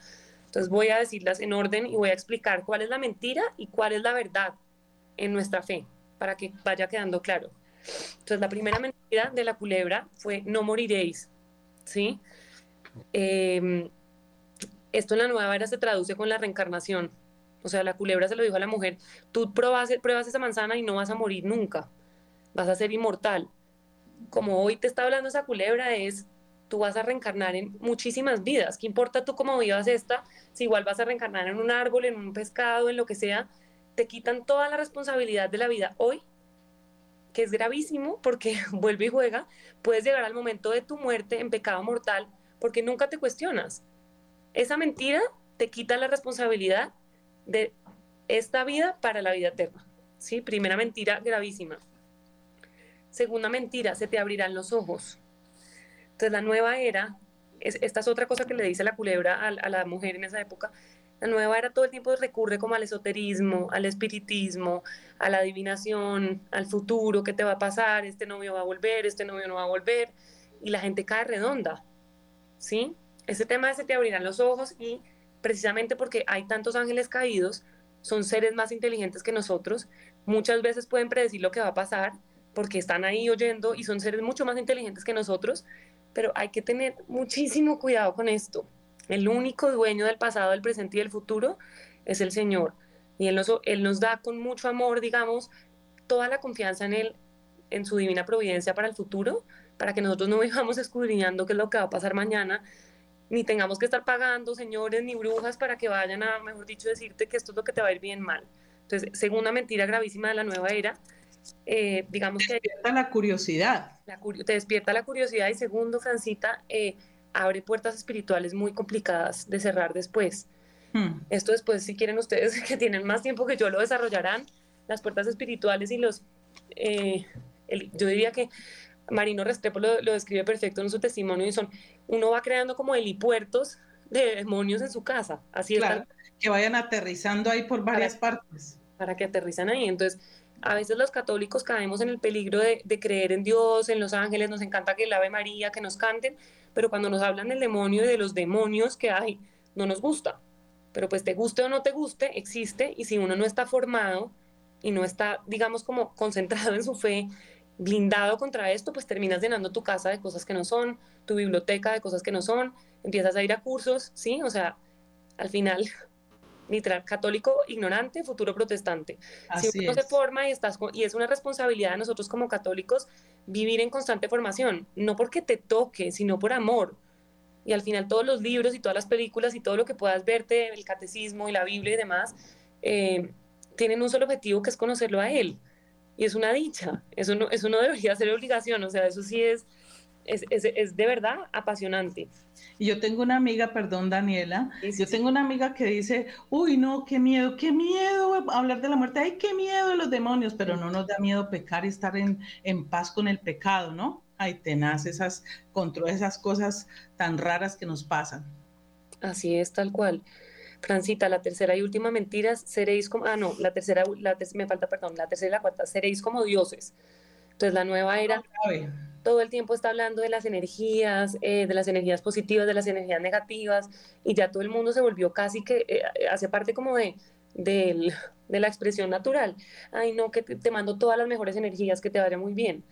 Entonces voy a decirlas en orden y voy a explicar cuál es la mentira y cuál es la verdad en nuestra fe, para que vaya quedando claro. Entonces la primera mentira de la culebra fue no moriréis, ¿sí? Em, esto en la nueva era se traduce con la reencarnación. O sea, la culebra se lo dijo a la mujer, tú pruebas, pruebas esa manzana y no vas a morir nunca, vas a ser inmortal. Como hoy te está hablando esa culebra es, tú vas a reencarnar en muchísimas vidas. ¿Qué importa tú cómo vivas esta? Si igual vas a reencarnar en un árbol, en un pescado, en lo que sea, te quitan toda la responsabilidad de la vida hoy, que es gravísimo porque vuelve y juega, puedes llegar al momento de tu muerte en pecado mortal porque nunca te cuestionas. Esa mentira te quita la responsabilidad de esta vida para la vida eterna. ¿sí? Primera mentira gravísima. Segunda mentira, se te abrirán los ojos. Entonces la nueva era, es, esta es otra cosa que le dice la culebra a, a la mujer en esa época, la nueva era todo el tiempo recurre como al esoterismo, al espiritismo, a la adivinación, al futuro, qué te va a pasar, este novio va a volver, este novio no va a volver, y la gente cae redonda, ¿sí? Ese tema de se te abrirán los ojos y precisamente porque hay tantos ángeles caídos, son seres más inteligentes que nosotros, muchas veces pueden predecir lo que va a pasar porque están ahí oyendo y son seres mucho más inteligentes que nosotros, pero hay que tener muchísimo cuidado con esto. El único dueño del pasado, del presente y del futuro es el Señor. Y Él nos, él nos da con mucho amor, digamos, toda la confianza en Él, en su divina providencia para el futuro, para que nosotros no vivamos escudriñando qué es lo que va a pasar mañana, ni tengamos que estar pagando señores ni brujas para que vayan a, mejor dicho, decirte que esto es lo que te va a ir bien mal. Entonces, segunda mentira gravísima de la nueva era, eh, digamos que... Despierta la curiosidad. te despierta la curiosidad y segundo, Francita, eh, abre puertas espirituales muy complicadas de cerrar después. Hmm. Esto después, si quieren ustedes que tienen más tiempo que yo, lo desarrollarán, las puertas espirituales y los... Eh, yo diría que Marino Restrepo lo, describe perfecto en su testimonio y son, uno va creando como helipuertos de demonios en su casa, así claro, que vayan aterrizando ahí por varias partes. Para que aterrizan ahí, entonces a veces los católicos caemos en el peligro de, de, creer en Dios, en los ángeles, nos encanta que el Ave María, que nos canten, pero cuando nos hablan del demonio y de los demonios que hay, no nos gusta. Pero pues te guste o no te guste, existe y si uno no está formado y no está, digamos, como concentrado en su fe, blindado contra esto, pues terminas llenando tu casa de cosas que no son, tu biblioteca de cosas que no son, empiezas a ir a cursos, ¿sí? O sea, al final, literal, católico ignorante, futuro protestante. si uno se forma y, estás, y es una responsabilidad de nosotros como católicos vivir en constante formación, no porque te toque, sino por amor. Y al final todos los libros y todas las películas y todo lo que puedas verte, el catecismo y la Biblia y demás, eh, tienen un solo objetivo que es conocerlo a Él y es una dicha, eso no, eso no debería ser obligación, o sea, eso sí es, es, es, es de verdad apasionante. Y yo tengo una amiga, perdón Daniela, yo tengo una amiga que dice, uy, no, qué miedo, qué miedo hablar de la muerte, ay, qué miedo de los demonios, pero no nos da miedo pecar y estar en, en paz con el pecado, ¿no? Ay, tenaz esas, contra esas cosas tan raras que nos pasan. Así es, tal cual. Francita, la tercera y última mentira, seréis como, ah, no, la tercera, la me falta, perdón, la tercera y la cuarta, seréis como dioses. Entonces la nueva era todo el tiempo está hablando de las energías, eh, de las energías positivas, de las energías negativas, y ya todo el mundo se volvió casi que, eh, hace parte como de, de, la expresión natural. Ay, no, que te, te mando todas las mejores energías, que te vaya muy bien.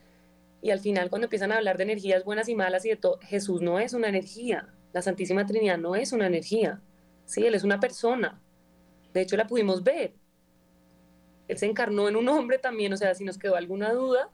Y al final cuando empiezan a hablar de energías buenas y malas y de todo, Jesús no es una energía, la Santísima Trinidad no es una energía ¿sí? Él es una persona. De hecho, la pudimos ver. Él se encarnó en un hombre también, o sea, si nos quedó alguna duda,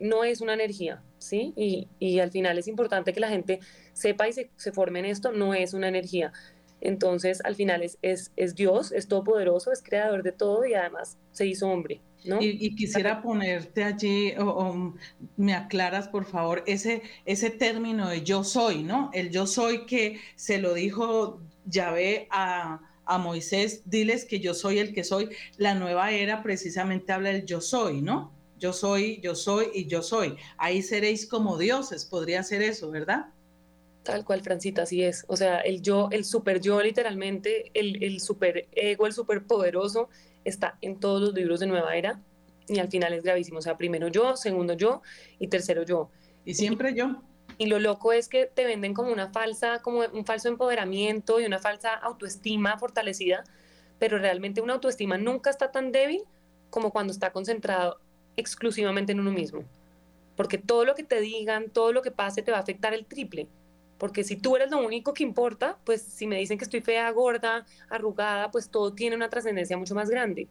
no es una energía, ¿sí? Y, y al final es importante que la gente sepa y se, se, forme en esto, no es una energía. Entonces, al final es, es, es Dios, es todopoderoso, es creador de todo y además se hizo hombre. ¿No? Y, quisiera ponerte allí, o, o, me aclaras por favor, ese, ese término de yo soy, ¿no? El yo soy que se lo dijo Yahvé a, a Moisés, diles que yo soy el que soy. La nueva era precisamente habla del yo soy, ¿no? Yo soy, yo soy y yo soy. Ahí seréis como dioses, podría ser eso, ¿verdad? Tal cual, Francita, así es. O sea, el yo, el super yo, literalmente, el, el super ego, el super poderoso, está en todos los libros de Nueva Era y al final es gravísimo. O sea, primero yo, segundo yo y tercero yo. Y siempre yo. Y lo loco es que te venden como una falsa, como un falso empoderamiento y una falsa autoestima fortalecida, pero realmente una autoestima nunca está tan débil como cuando está concentrado exclusivamente en uno mismo. Porque todo lo que te digan, todo lo que pase te va a afectar el triple. Porque si tú eres lo único que importa, pues si me dicen que estoy fea, gorda, arrugada, pues todo tiene una trascendencia mucho más grande.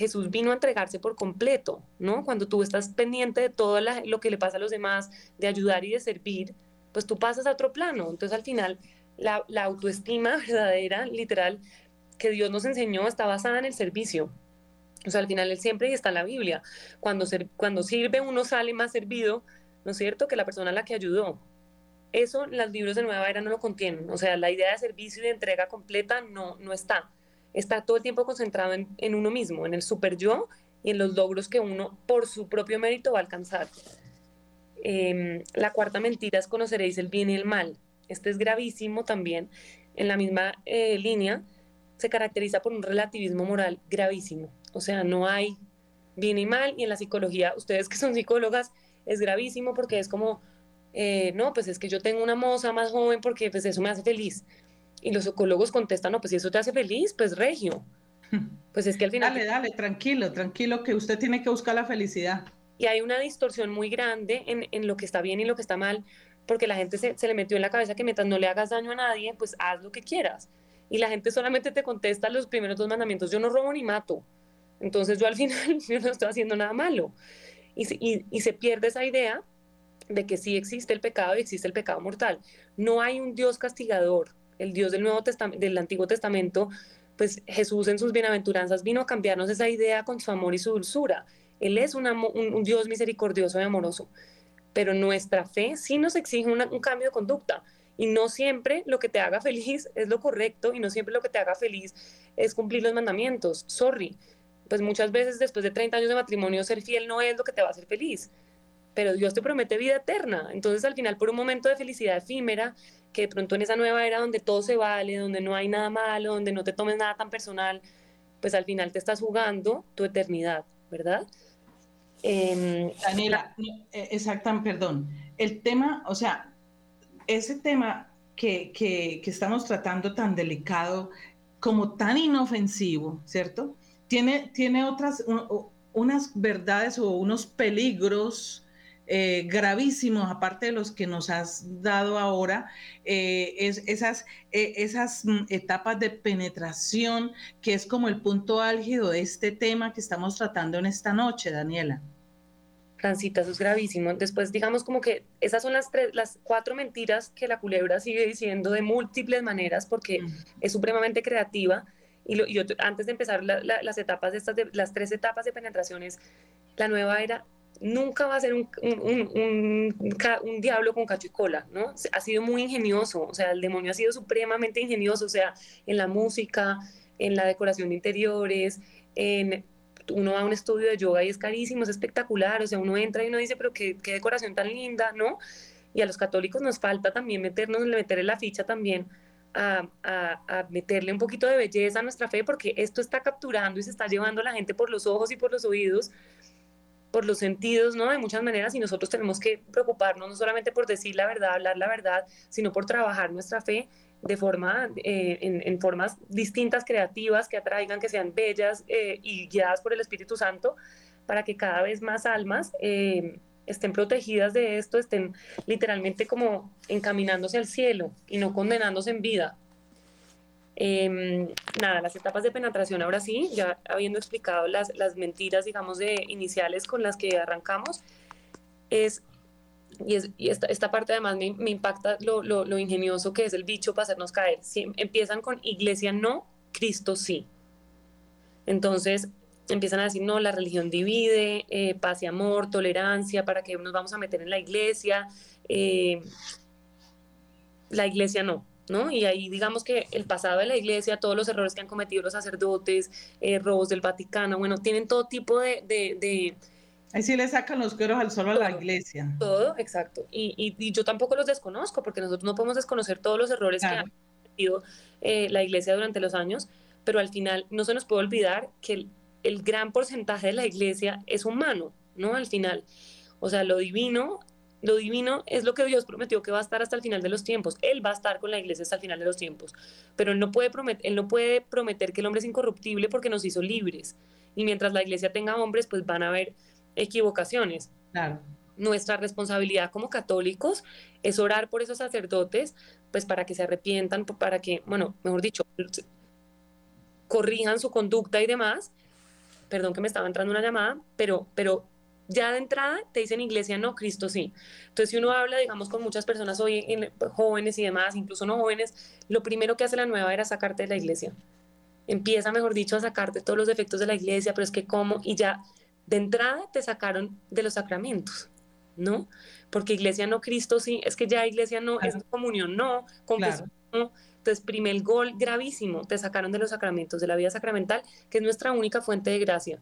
Jesús vino a entregarse por completo, ¿no? Cuando tú estás pendiente de todo lo que le pasa a los demás, de ayudar y de servir, pues tú pasas a otro plano. Entonces al final la, autoestima verdadera, literal, que Dios nos enseñó está basada en el servicio. O sea, al final él siempre está en la Biblia. Cuando, cuando sirve uno sale más servido, ¿no es cierto?, que la persona a la que ayudó. Eso los libros de Nueva Era no lo contienen. O sea, la idea de servicio y de entrega completa no, no está. Está todo el tiempo concentrado en, uno mismo, en el super yo y en los logros que uno por su propio mérito va a alcanzar. Em, la cuarta mentira es conoceréis el bien y el mal. Este es gravísimo también. En la misma eh, línea se caracteriza por un relativismo moral gravísimo. O sea, no hay bien y mal. Y en la psicología, ustedes que son psicólogas, es gravísimo porque es como, eh, no, pues es que yo tengo una moza más joven porque pues eso me hace feliz. Y los psicólogos contestan, no, pues si eso te hace feliz, pues regio. Pues es que al final... Dale, dale, tranquilo, tranquilo, que usted tiene que buscar la felicidad. Y hay una distorsión muy grande en, en lo que está bien y lo que está mal, porque la gente se, se, le metió en la cabeza que mientras no le hagas daño a nadie, pues haz lo que quieras. Y la gente solamente te contesta los primeros dos mandamientos, yo no robo ni mato. Entonces yo al final yo no estoy haciendo nada malo. Y, y, se pierde esa idea de que sí existe el pecado y existe el pecado mortal. No hay un Dios castigador. El Dios del, Nuevo Testamento, del Antiguo Testamento, pues Jesús en sus bienaventuranzas vino a cambiarnos esa idea con su amor y su dulzura. Él es un, un, Dios misericordioso y amoroso. Pero nuestra fe sí nos exige un cambio de conducta. Y no siempre lo que te haga feliz es lo correcto y no siempre lo que te haga feliz es cumplir los mandamientos. Sorry pues muchas veces después de 30 años de matrimonio ser fiel no es lo que te va a hacer feliz, pero Dios te promete vida eterna. Entonces al final por un momento de felicidad efímera, que de pronto en esa nueva era donde todo se vale, donde no hay nada malo, donde no te tomes nada tan personal, pues al final te estás jugando tu eternidad, ¿verdad? Em, Daniela, eh, exactamente, perdón. El tema, o sea, ese tema que, que, que estamos tratando tan delicado, como tan inofensivo, ¿cierto? tiene, otras, unas verdades o unos peligros eh, gravísimos, aparte de los que nos has dado ahora, eh, es, esas, eh, esas mm, etapas de penetración, que es como el punto álgido de este tema que estamos tratando en esta noche, Daniela. Francita, eso es gravísimo. Después, digamos como que esas son las, tres, las cuatro mentiras que la culebra sigue diciendo de múltiples maneras porque es supremamente creativa y, yo, antes de empezar las etapas de estas, las tres etapas de penetraciones, la nueva era nunca va a ser un, un, un, diablo con cacho y cola, ¿no? Ha sido muy ingenioso, o sea, el demonio ha sido supremamente ingenioso, o sea, en la música, en la decoración de interiores, en, uno va a un estudio de yoga y es carísimo, es espectacular, o sea, uno entra y uno dice, pero qué, qué decoración tan linda, ¿no? Y a los católicos nos falta también meternos, meterle la ficha también a, meterle un poquito de belleza a nuestra fe, porque esto está capturando y se está llevando a la gente por los ojos y por los oídos, por los sentidos, ¿no? De muchas maneras, y nosotros tenemos que preocuparnos no solamente por decir la verdad, hablar la verdad, sino por trabajar nuestra fe de forma, eh, en, formas distintas, creativas, que atraigan, que sean bellas eh, y guiadas por el Espíritu Santo, para que cada vez más almas eh, estén protegidas de esto, estén literalmente como encaminándose al cielo y no condenándose en vida. Em, nada, las etapas de penetración ahora sí, ya habiendo explicado las, las mentiras, digamos, de iniciales con las que arrancamos, es, y, es, y esta, esta, parte además me, me impacta lo, lo, lo, ingenioso que es el bicho para hacernos caer. Si, empiezan con iglesia no, Cristo sí. Entonces, empiezan a decir, no, la religión divide, eh, paz y amor, tolerancia, para que nos vamos a meter en la iglesia. Eh, la iglesia no, ¿no? Y ahí digamos que el pasado de la iglesia, todos los errores que han cometido los sacerdotes, eh, robos del Vaticano, bueno, tienen todo tipo de... de, Ahí sí le sacan los cueros al sol a la iglesia. Todo, exacto. Y, y, yo tampoco los desconozco, porque nosotros no podemos desconocer todos los errores que ha cometido la iglesia durante los años, pero al final no se nos puede olvidar que el gran porcentaje de la iglesia es humano, ¿no? Al final. O sea, lo divino lo divino es lo que Dios prometió que va a estar hasta el final de los tiempos. Él va a estar con la iglesia hasta el final de los tiempos. Pero él no puede prometer, él no puede prometer que el hombre es incorruptible porque nos hizo libres. Y mientras la iglesia tenga hombres, pues van a haber equivocaciones. Claro. Nuestra responsabilidad como católicos es orar por esos sacerdotes, pues para que se arrepientan, para que, bueno, mejor dicho, corrijan su conducta y demás. Perdón que me estaba entrando una llamada, pero, pero ya de entrada te dicen iglesia no, Cristo sí. Entonces, si uno habla, digamos, con muchas personas hoy, en, jóvenes y demás, incluso no jóvenes, lo primero que hace la nueva era sacarte de la iglesia. Empieza, mejor dicho, a sacarte todos los defectos de la iglesia, pero es que cómo, y ya de entrada te sacaron de los sacramentos, ¿no? Porque iglesia no, Cristo sí, es que ya iglesia no, es comunión no, confesión no. Entonces, primer gol gravísimo, te sacaron de los sacramentos, de la vida sacramental, que es nuestra única fuente de gracia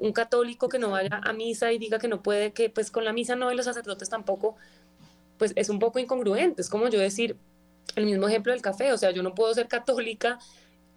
un católico que no vaya a misa y diga que no puede, que pues con la misa no y los sacerdotes tampoco, pues es un poco incongruente. Es como yo decir el mismo ejemplo del café, o sea, yo no puedo ser católica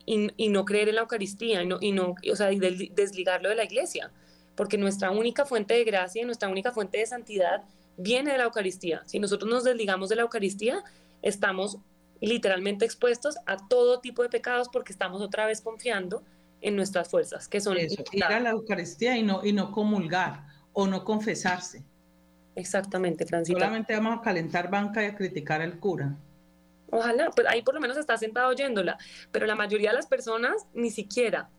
y, no creer en la Eucaristía y no, y no o sea, y desligarlo de la iglesia, porque nuestra única fuente de gracia y nuestra única fuente de santidad viene de la Eucaristía. Si nosotros nos desligamos de la Eucaristía, estamos literalmente expuestos a todo tipo de pecados porque estamos otra vez confiando en nuestras fuerzas, que son... ir a la Eucaristía y no, y no comulgar o no confesarse. Exactamente, Francisco. Solamente vamos a calentar banca y a criticar al cura. Ojalá, pues ahí por lo menos está sentado oyéndola, pero la mayoría de las personas ni siquiera.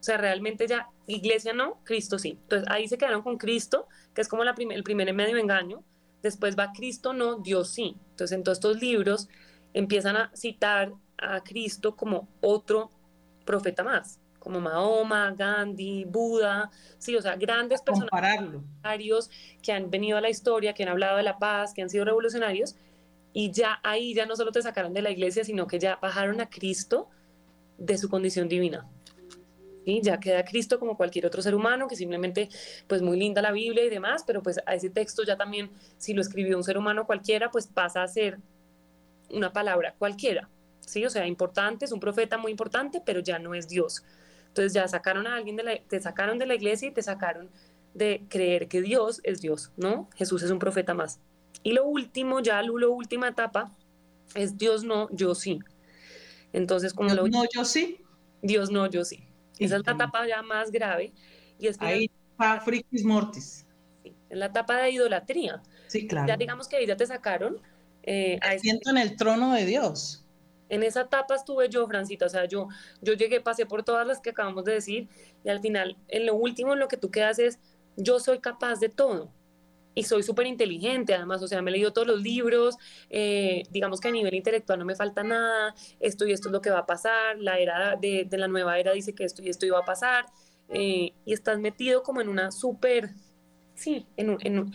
O sea, realmente ya, iglesia no, Cristo sí. Entonces ahí se quedaron con Cristo, que es como la el primer medio engaño. Después va Cristo no, Dios sí. Entonces en todos estos libros empiezan a citar a Cristo como otro profeta más como Mahoma, Gandhi, Buda, sí, o sea, grandes personajes que han venido a la historia, que han hablado de la paz, que han sido revolucionarios, y ya ahí ya no solo te sacaron de la iglesia, sino que ya bajaron a Cristo de su condición divina. y Ya queda Cristo como cualquier otro ser humano, que simplemente, pues muy linda la Biblia y demás, pero pues a ese texto ya también, si lo escribió un ser humano cualquiera, pues pasa a ser una palabra cualquiera, ¿sí? O sea, importante, es un profeta muy importante, pero ya no es Dios. Entonces ya sacaron a alguien de la, te sacaron de la iglesia y te sacaron de creer que Dios es Dios, ¿no? Jesús es un profeta más. Y lo último, ya la última etapa, es Dios no, yo sí. Entonces, como Dios no, yo sí. Dios no, yo sí. Esa es la etapa ya más grave. Y es ahí frikis mortis. Sí, es la etapa de idolatría. Sí, claro. Ya digamos que ahí ya te sacaron. Eh, siento en el trono de Dios. En esa etapa estuve yo, Francita, o sea, yo, yo llegué, pasé por todas las que acabamos de decir y al final, en lo último, en lo que tú quedas es, yo soy capaz de todo y soy súper inteligente, además, o sea, me he leído todos los libros, eh, digamos que a nivel intelectual no me falta nada, esto y esto es lo que va a pasar, la era de, la nueva era dice que esto y esto iba a pasar, eh, y estás metido como en una súper, sí, en, en,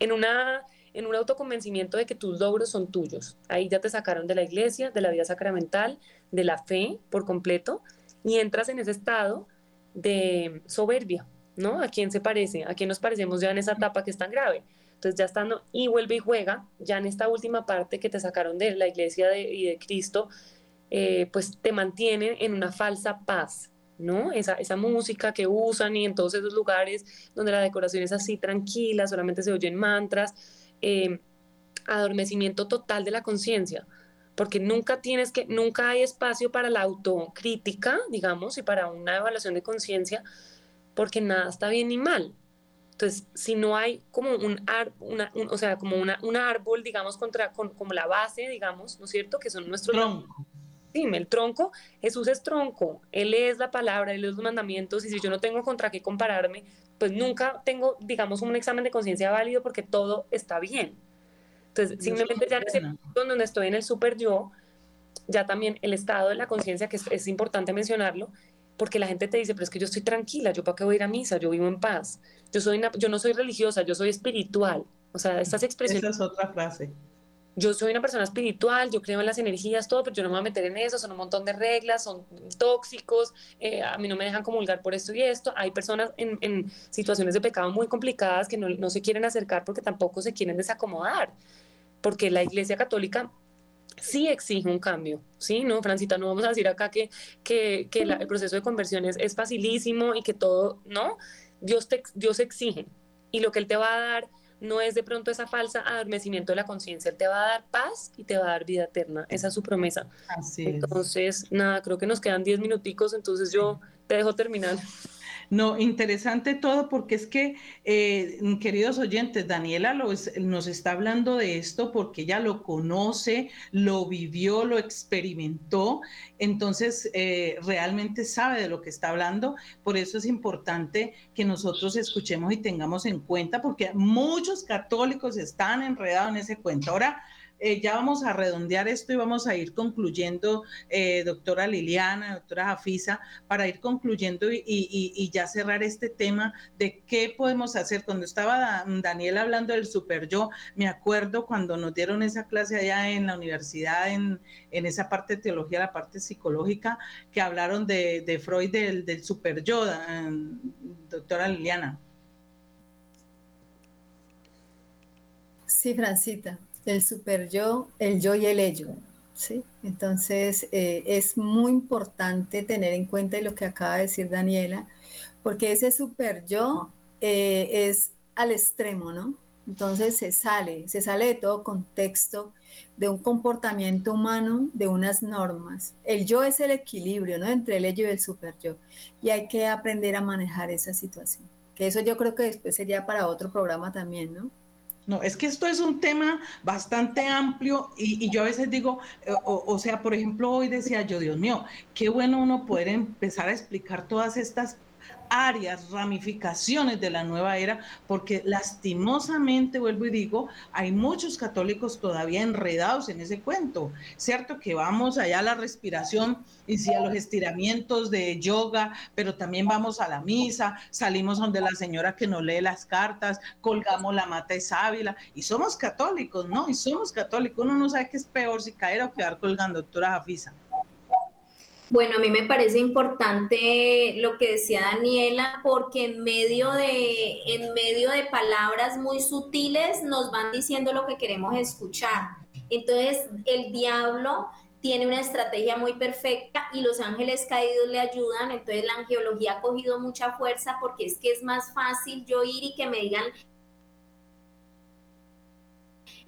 en una en un autoconvencimiento de que tus logros son tuyos. Ahí ya te sacaron de la iglesia, de la vida sacramental, de la fe por completo, y entras en ese estado de soberbia, ¿no? ¿A quién se parece? ¿A quién nos parecemos ya en esa etapa que es tan grave? Entonces ya estando y vuelve y juega, ya en esta última parte que te sacaron de la iglesia y de Cristo, eh, pues te mantienen en una falsa paz, ¿no? Esa, esa música que usan y en todos esos lugares donde la decoración es así tranquila, solamente se oyen mantras, Em, adormecimiento total de la conciencia, porque nunca tienes que, nunca hay espacio para la autocrítica, digamos, y para una evaluación de conciencia, porque nada está bien ni mal. Entonces, si no hay como un, una, o sea, como una, un árbol, digamos, contra, como la base, digamos, ¿no es cierto? Que son nuestros... Tronco. Sí, el tronco, Jesús es tronco, Él es la palabra, Él es los mandamientos, y si yo no tengo contra qué compararme, pues nunca tengo, digamos, un examen de conciencia válido porque todo está bien. Entonces, simplemente ya en ese punto donde estoy en el super yo, ya también el estado de la conciencia, que es, importante mencionarlo, porque la gente te dice, pero es que yo estoy tranquila, yo para qué voy a ir a misa, yo vivo en paz, yo, soy yo no soy religiosa, yo soy espiritual. O sea, estas expresiones... Esa es otra frase yo soy una persona espiritual, yo creo en las energías, todo, pero yo no me voy a meter en eso, son un montón de reglas, son tóxicos, eh, a mí no me dejan comulgar por esto y esto. Hay personas en, situaciones de pecado muy complicadas que no, se quieren acercar porque tampoco se quieren desacomodar, porque la Iglesia Católica sí exige un cambio, ¿sí? No, Francita, no vamos a decir acá que, que, el proceso de conversión es, facilísimo y que todo, ¿no? Dios, te, Dios exige y lo que Él te va a dar no es de pronto esa falsa adormecimiento de la conciencia, te va a dar paz y te va a dar vida eterna. Esa es su promesa. Así entonces, nada, creo que nos quedan 10 minuticos, entonces yo te dejo terminar. No, interesante todo porque es que, eh, queridos oyentes, Daniela nos está hablando de esto porque ella lo conoce, lo vivió, lo experimentó, entonces eh, realmente sabe de lo que está hablando. Por eso es importante que nosotros escuchemos y tengamos en cuenta porque muchos católicos están enredados en ese cuento. Ahora, eh, ya vamos a redondear esto y vamos a ir concluyendo, eh, doctora Liliana, doctora Jafisa, para ir concluyendo y, ya cerrar este tema de qué podemos hacer. Cuando estaba Daniel hablando del super yo, me acuerdo cuando nos dieron esa clase allá en la universidad, en, esa parte de teología, la parte psicológica, que hablaron de, Freud del, del super yo, doctora Liliana. Sí, Francita el super yo, el yo y el ello. ¿sí? Entonces, eh, es muy importante tener en cuenta lo que acaba de decir Daniela, porque ese super yo eh, es al extremo, ¿no? Entonces se sale, se sale de todo contexto, de un comportamiento humano, de unas normas. El yo es el equilibrio, ¿no? Entre el ello y el super yo. Y hay que aprender a manejar esa situación. Que eso yo creo que después sería para otro programa también, ¿no? No, es que esto es un tema bastante amplio y, yo a veces digo, eh, o, sea, por ejemplo, hoy decía yo, Dios mío, qué bueno uno poder empezar a explicar todas estas áreas, ramificaciones de la nueva era, porque lastimosamente, vuelvo y digo, hay muchos católicos todavía enredados en ese cuento, ¿cierto? Que vamos allá a la respiración y sí a los estiramientos de yoga, pero también vamos a la misa, salimos donde la señora que nos lee las cartas, colgamos la mata de sábila y somos católicos, ¿no? Y somos católicos, uno no sabe qué es peor si caer o quedar colgando, doctora Jafisa. Bueno, a mí me parece importante lo que decía Daniela, porque en medio de, en medio de palabras muy sutiles nos van diciendo lo que queremos escuchar. Entonces, el diablo tiene una estrategia muy perfecta y los ángeles caídos le ayudan. Entonces, la angiología ha cogido mucha fuerza porque es que es más fácil yo ir y que me digan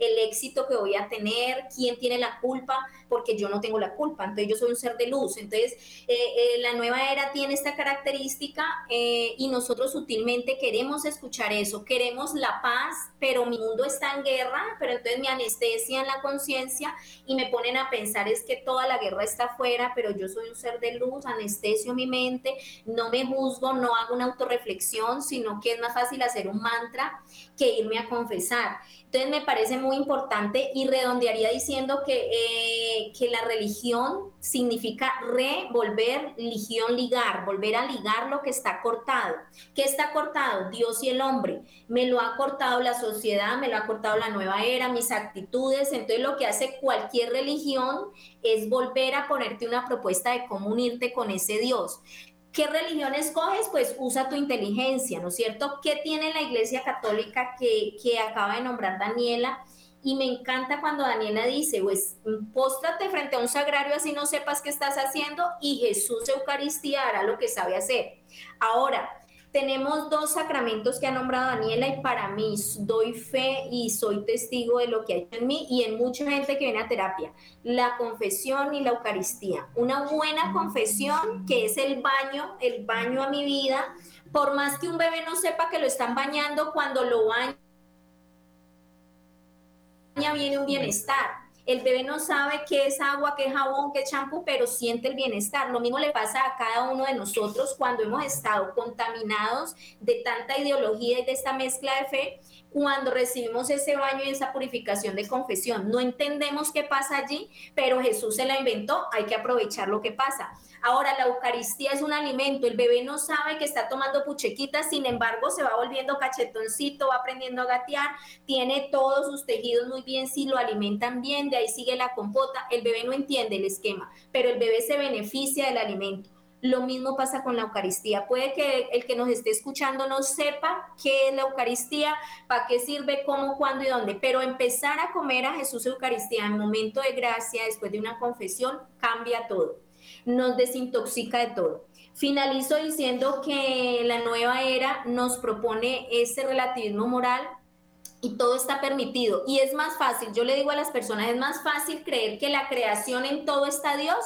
el éxito que voy a tener, quién tiene la culpa, porque yo no tengo la culpa, entonces yo soy un ser de luz. Entonces, eh, eh, la nueva era tiene esta característica eh, y nosotros sutilmente queremos escuchar eso, queremos la paz, pero mi mundo está en guerra, pero entonces me anestesian la conciencia y me ponen a pensar es que toda la guerra está afuera, pero yo soy un ser de luz, anestesio mi mente, no me juzgo, no hago una autorreflexión, sino que es más fácil hacer un mantra que irme a confesar. Entonces me parece muy importante y redondearía diciendo que, eh, que la religión significa revolver, religión, ligar, volver a ligar lo que está cortado. ¿Qué está cortado? Dios y el hombre. Me lo ha cortado la sociedad, me lo ha cortado la nueva era, mis actitudes. Entonces lo que hace cualquier religión es volver a ponerte una propuesta de cómo unirte con ese Dios. ¿Qué religión escoges? Pues usa tu inteligencia, ¿no es cierto? ¿Qué tiene la Iglesia Católica que, que acaba de nombrar Daniela? Y me encanta cuando Daniela dice, pues póstrate frente a un sagrario así no sepas qué estás haciendo y Jesús Eucaristía hará lo que sabe hacer. Ahora, tenemos dos sacramentos que ha nombrado Daniela y para mí doy fe y soy testigo de lo que ha hecho en mí y en mucha gente que viene a terapia. La confesión y la Eucaristía. Una buena confesión que es el baño, el baño a mi vida. Por más que un bebé no sepa que lo están bañando, cuando lo baña viene un bienestar el bebé no sabe qué es agua, qué es jabón, qué es champú, pero siente el bienestar. Lo mismo le pasa a cada uno de nosotros cuando hemos estado contaminados de tanta ideología y de esta mezcla de fe cuando recibimos ese baño y esa purificación de confesión. No entendemos qué pasa allí, pero Jesús se la inventó, hay que aprovechar lo que pasa. Ahora, la Eucaristía es un alimento, el bebé no sabe que está tomando puchequitas, sin embargo, se va volviendo cachetoncito, va aprendiendo a gatear, tiene todos sus tejidos muy bien si lo alimentan bien, de ahí sigue la compota, el bebé no entiende el esquema, pero el bebé se beneficia del alimento. Lo mismo pasa con la Eucaristía. Puede que el que nos esté escuchando no sepa qué es la Eucaristía, para qué sirve, cómo, cuándo y dónde, pero empezar a comer a Jesús Eucaristía en momento de gracia, después de una confesión, cambia todo, nos desintoxica de todo. Finalizo diciendo que la nueva era nos propone ese relativismo moral y todo está permitido. Y es más fácil, yo le digo a las personas, es más fácil creer que la creación en todo está Dios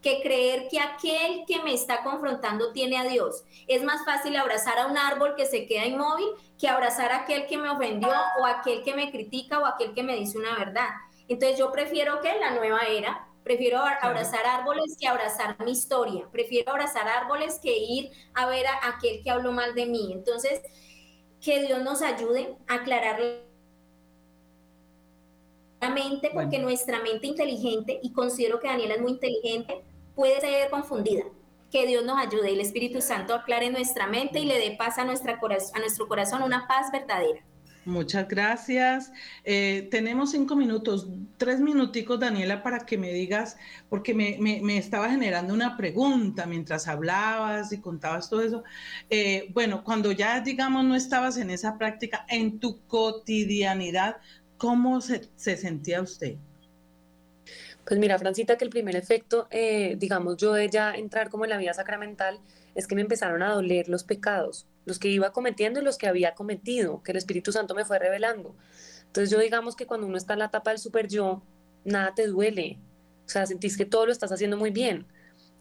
que creer que aquel que me está confrontando tiene a Dios. Es más fácil abrazar a un árbol que se queda inmóvil que abrazar a aquel que me ofendió o aquel que me critica o aquel que me dice una verdad. Entonces yo prefiero que la nueva era, prefiero abrazar árboles que abrazar mi historia, prefiero abrazar árboles que ir a ver a aquel que habló mal de mí. Entonces, que Dios nos ayude a aclarar la mente, porque nuestra mente inteligente, y considero que Daniela es muy inteligente, puede ser confundida. Que Dios nos ayude y el Espíritu Santo aclare nuestra mente y le dé paz a, nuestra a nuestro corazón, una paz verdadera. Muchas gracias. Eh, tenemos cinco minutos, tres minuticos, Daniela, para que me digas, porque me, me, estaba generando una pregunta mientras hablabas y contabas todo eso. Eh, bueno, cuando ya, digamos, no estabas en esa práctica, en tu cotidianidad, ¿cómo se, se sentía usted? Pues mira, Francita, que el primer efecto, eh, digamos, yo de ya entrar como en la vida sacramental, es que me empezaron a doler los pecados los que iba cometiendo y los que había cometido, que el Espíritu Santo me fue revelando. Entonces yo digamos que cuando uno está en la etapa del super yo, nada te duele. O sea, sentís que todo lo estás haciendo muy bien.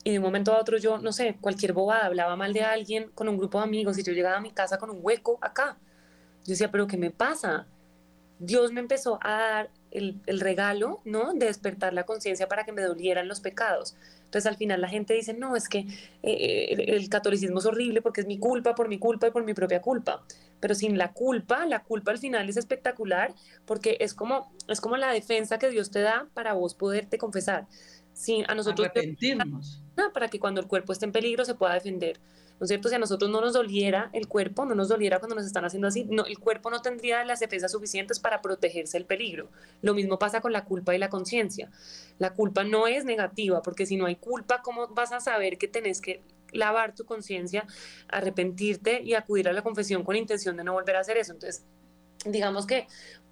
Y de un momento a otro yo, no sé, cualquier bobada, hablaba mal de alguien con un grupo de amigos y yo llegaba a mi casa con un hueco acá. Yo decía, pero ¿qué me pasa? Dios me empezó a dar el, el regalo, ¿no? De despertar la conciencia para que me dolieran los pecados. Entonces al final la gente dice, no, es que eh, el, catolicismo es horrible porque es mi culpa, por mi culpa y por mi propia culpa. Pero sin la culpa, la culpa al final es espectacular porque es como, es como la defensa que Dios te da para vos poderte confesar. Sin, a nosotros... Arrepentirnos. para que cuando el cuerpo esté en peligro se pueda defender. ¿No es cierto? Si a nosotros no nos doliera el cuerpo, no nos doliera cuando nos están haciendo así, no, el cuerpo no tendría las defensas suficientes para protegerse del peligro. Lo mismo pasa con la culpa y la conciencia. La culpa no es negativa, porque si no hay culpa, ¿cómo vas a saber que tenés que lavar tu conciencia, arrepentirte y acudir a la confesión con intención de no volver a hacer eso? Entonces, digamos que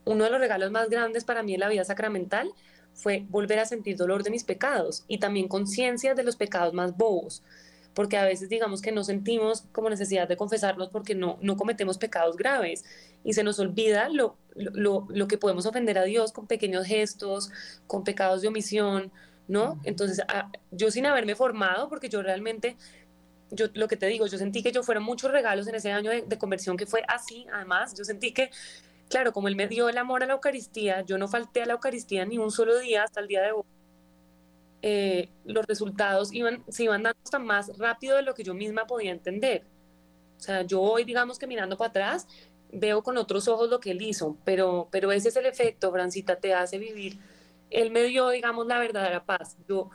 uno de los regalos más grandes para mí en la vida sacramental fue volver a sentir dolor de mis pecados y también conciencia de los pecados más bobos porque a veces digamos que no sentimos como necesidad de confesarnos porque no, no cometemos pecados graves y se nos olvida lo, lo, lo que podemos ofender a Dios con pequeños gestos, con pecados de omisión, ¿no? Entonces, yo sin haberme formado, porque yo realmente, yo lo que te digo, yo sentí que yo fueron muchos regalos en ese año de, de conversión que fue así, además, yo sentí que claro, como él me dio el amor a la Eucaristía, yo no falté a la Eucaristía ni un solo día hasta el día de hoy. Eh, los resultados iban, se iban dando hasta más rápido de lo que yo misma podía entender. O sea, yo hoy, digamos que mirando para atrás, veo con otros ojos lo que él hizo, pero, pero ese es el efecto, Francita, te hace vivir. Él me dio, digamos, la verdadera paz. Yo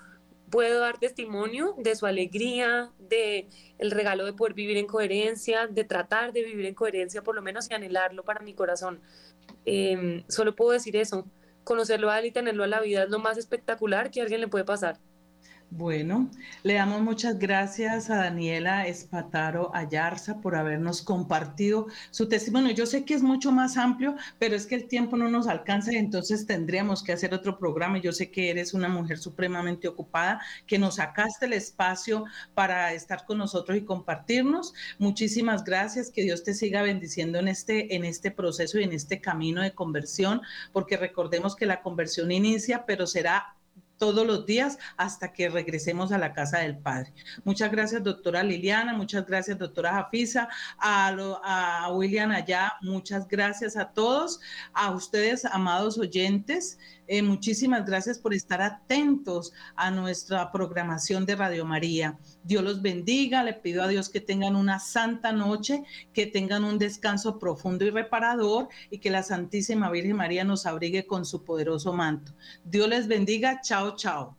puedo dar testimonio de su alegría, de el regalo de poder vivir en coherencia, de tratar de vivir en coherencia, por lo menos y anhelarlo para mi corazón. Em, solo puedo decir eso conocerlo a él y tenerlo a la vida es lo más espectacular que a alguien le puede pasar. Bueno, le damos muchas gracias a Daniela Espataro Ayarza por habernos compartido su testimonio. Yo sé que es mucho más amplio, pero es que el tiempo no nos alcanza y entonces tendríamos que hacer otro programa. Yo sé que eres una mujer supremamente ocupada, que nos sacaste el espacio para estar con nosotros y compartirnos. Muchísimas gracias, que Dios te siga bendiciendo en este, en este proceso y en este camino de conversión, porque recordemos que la conversión inicia, pero será todos los días hasta que regresemos a la casa del Padre. Muchas gracias, doctora Liliana, muchas gracias, doctora Jafisa, a, a William allá, muchas gracias a todos, a ustedes, amados oyentes. Eh, muchísimas gracias por estar atentos a nuestra programación de Radio María. Dios los bendiga, le pido a Dios que tengan una santa noche, que tengan un descanso profundo y reparador y que la Santísima Virgen María nos abrigue con su poderoso manto. Dios les bendiga, chao, chao.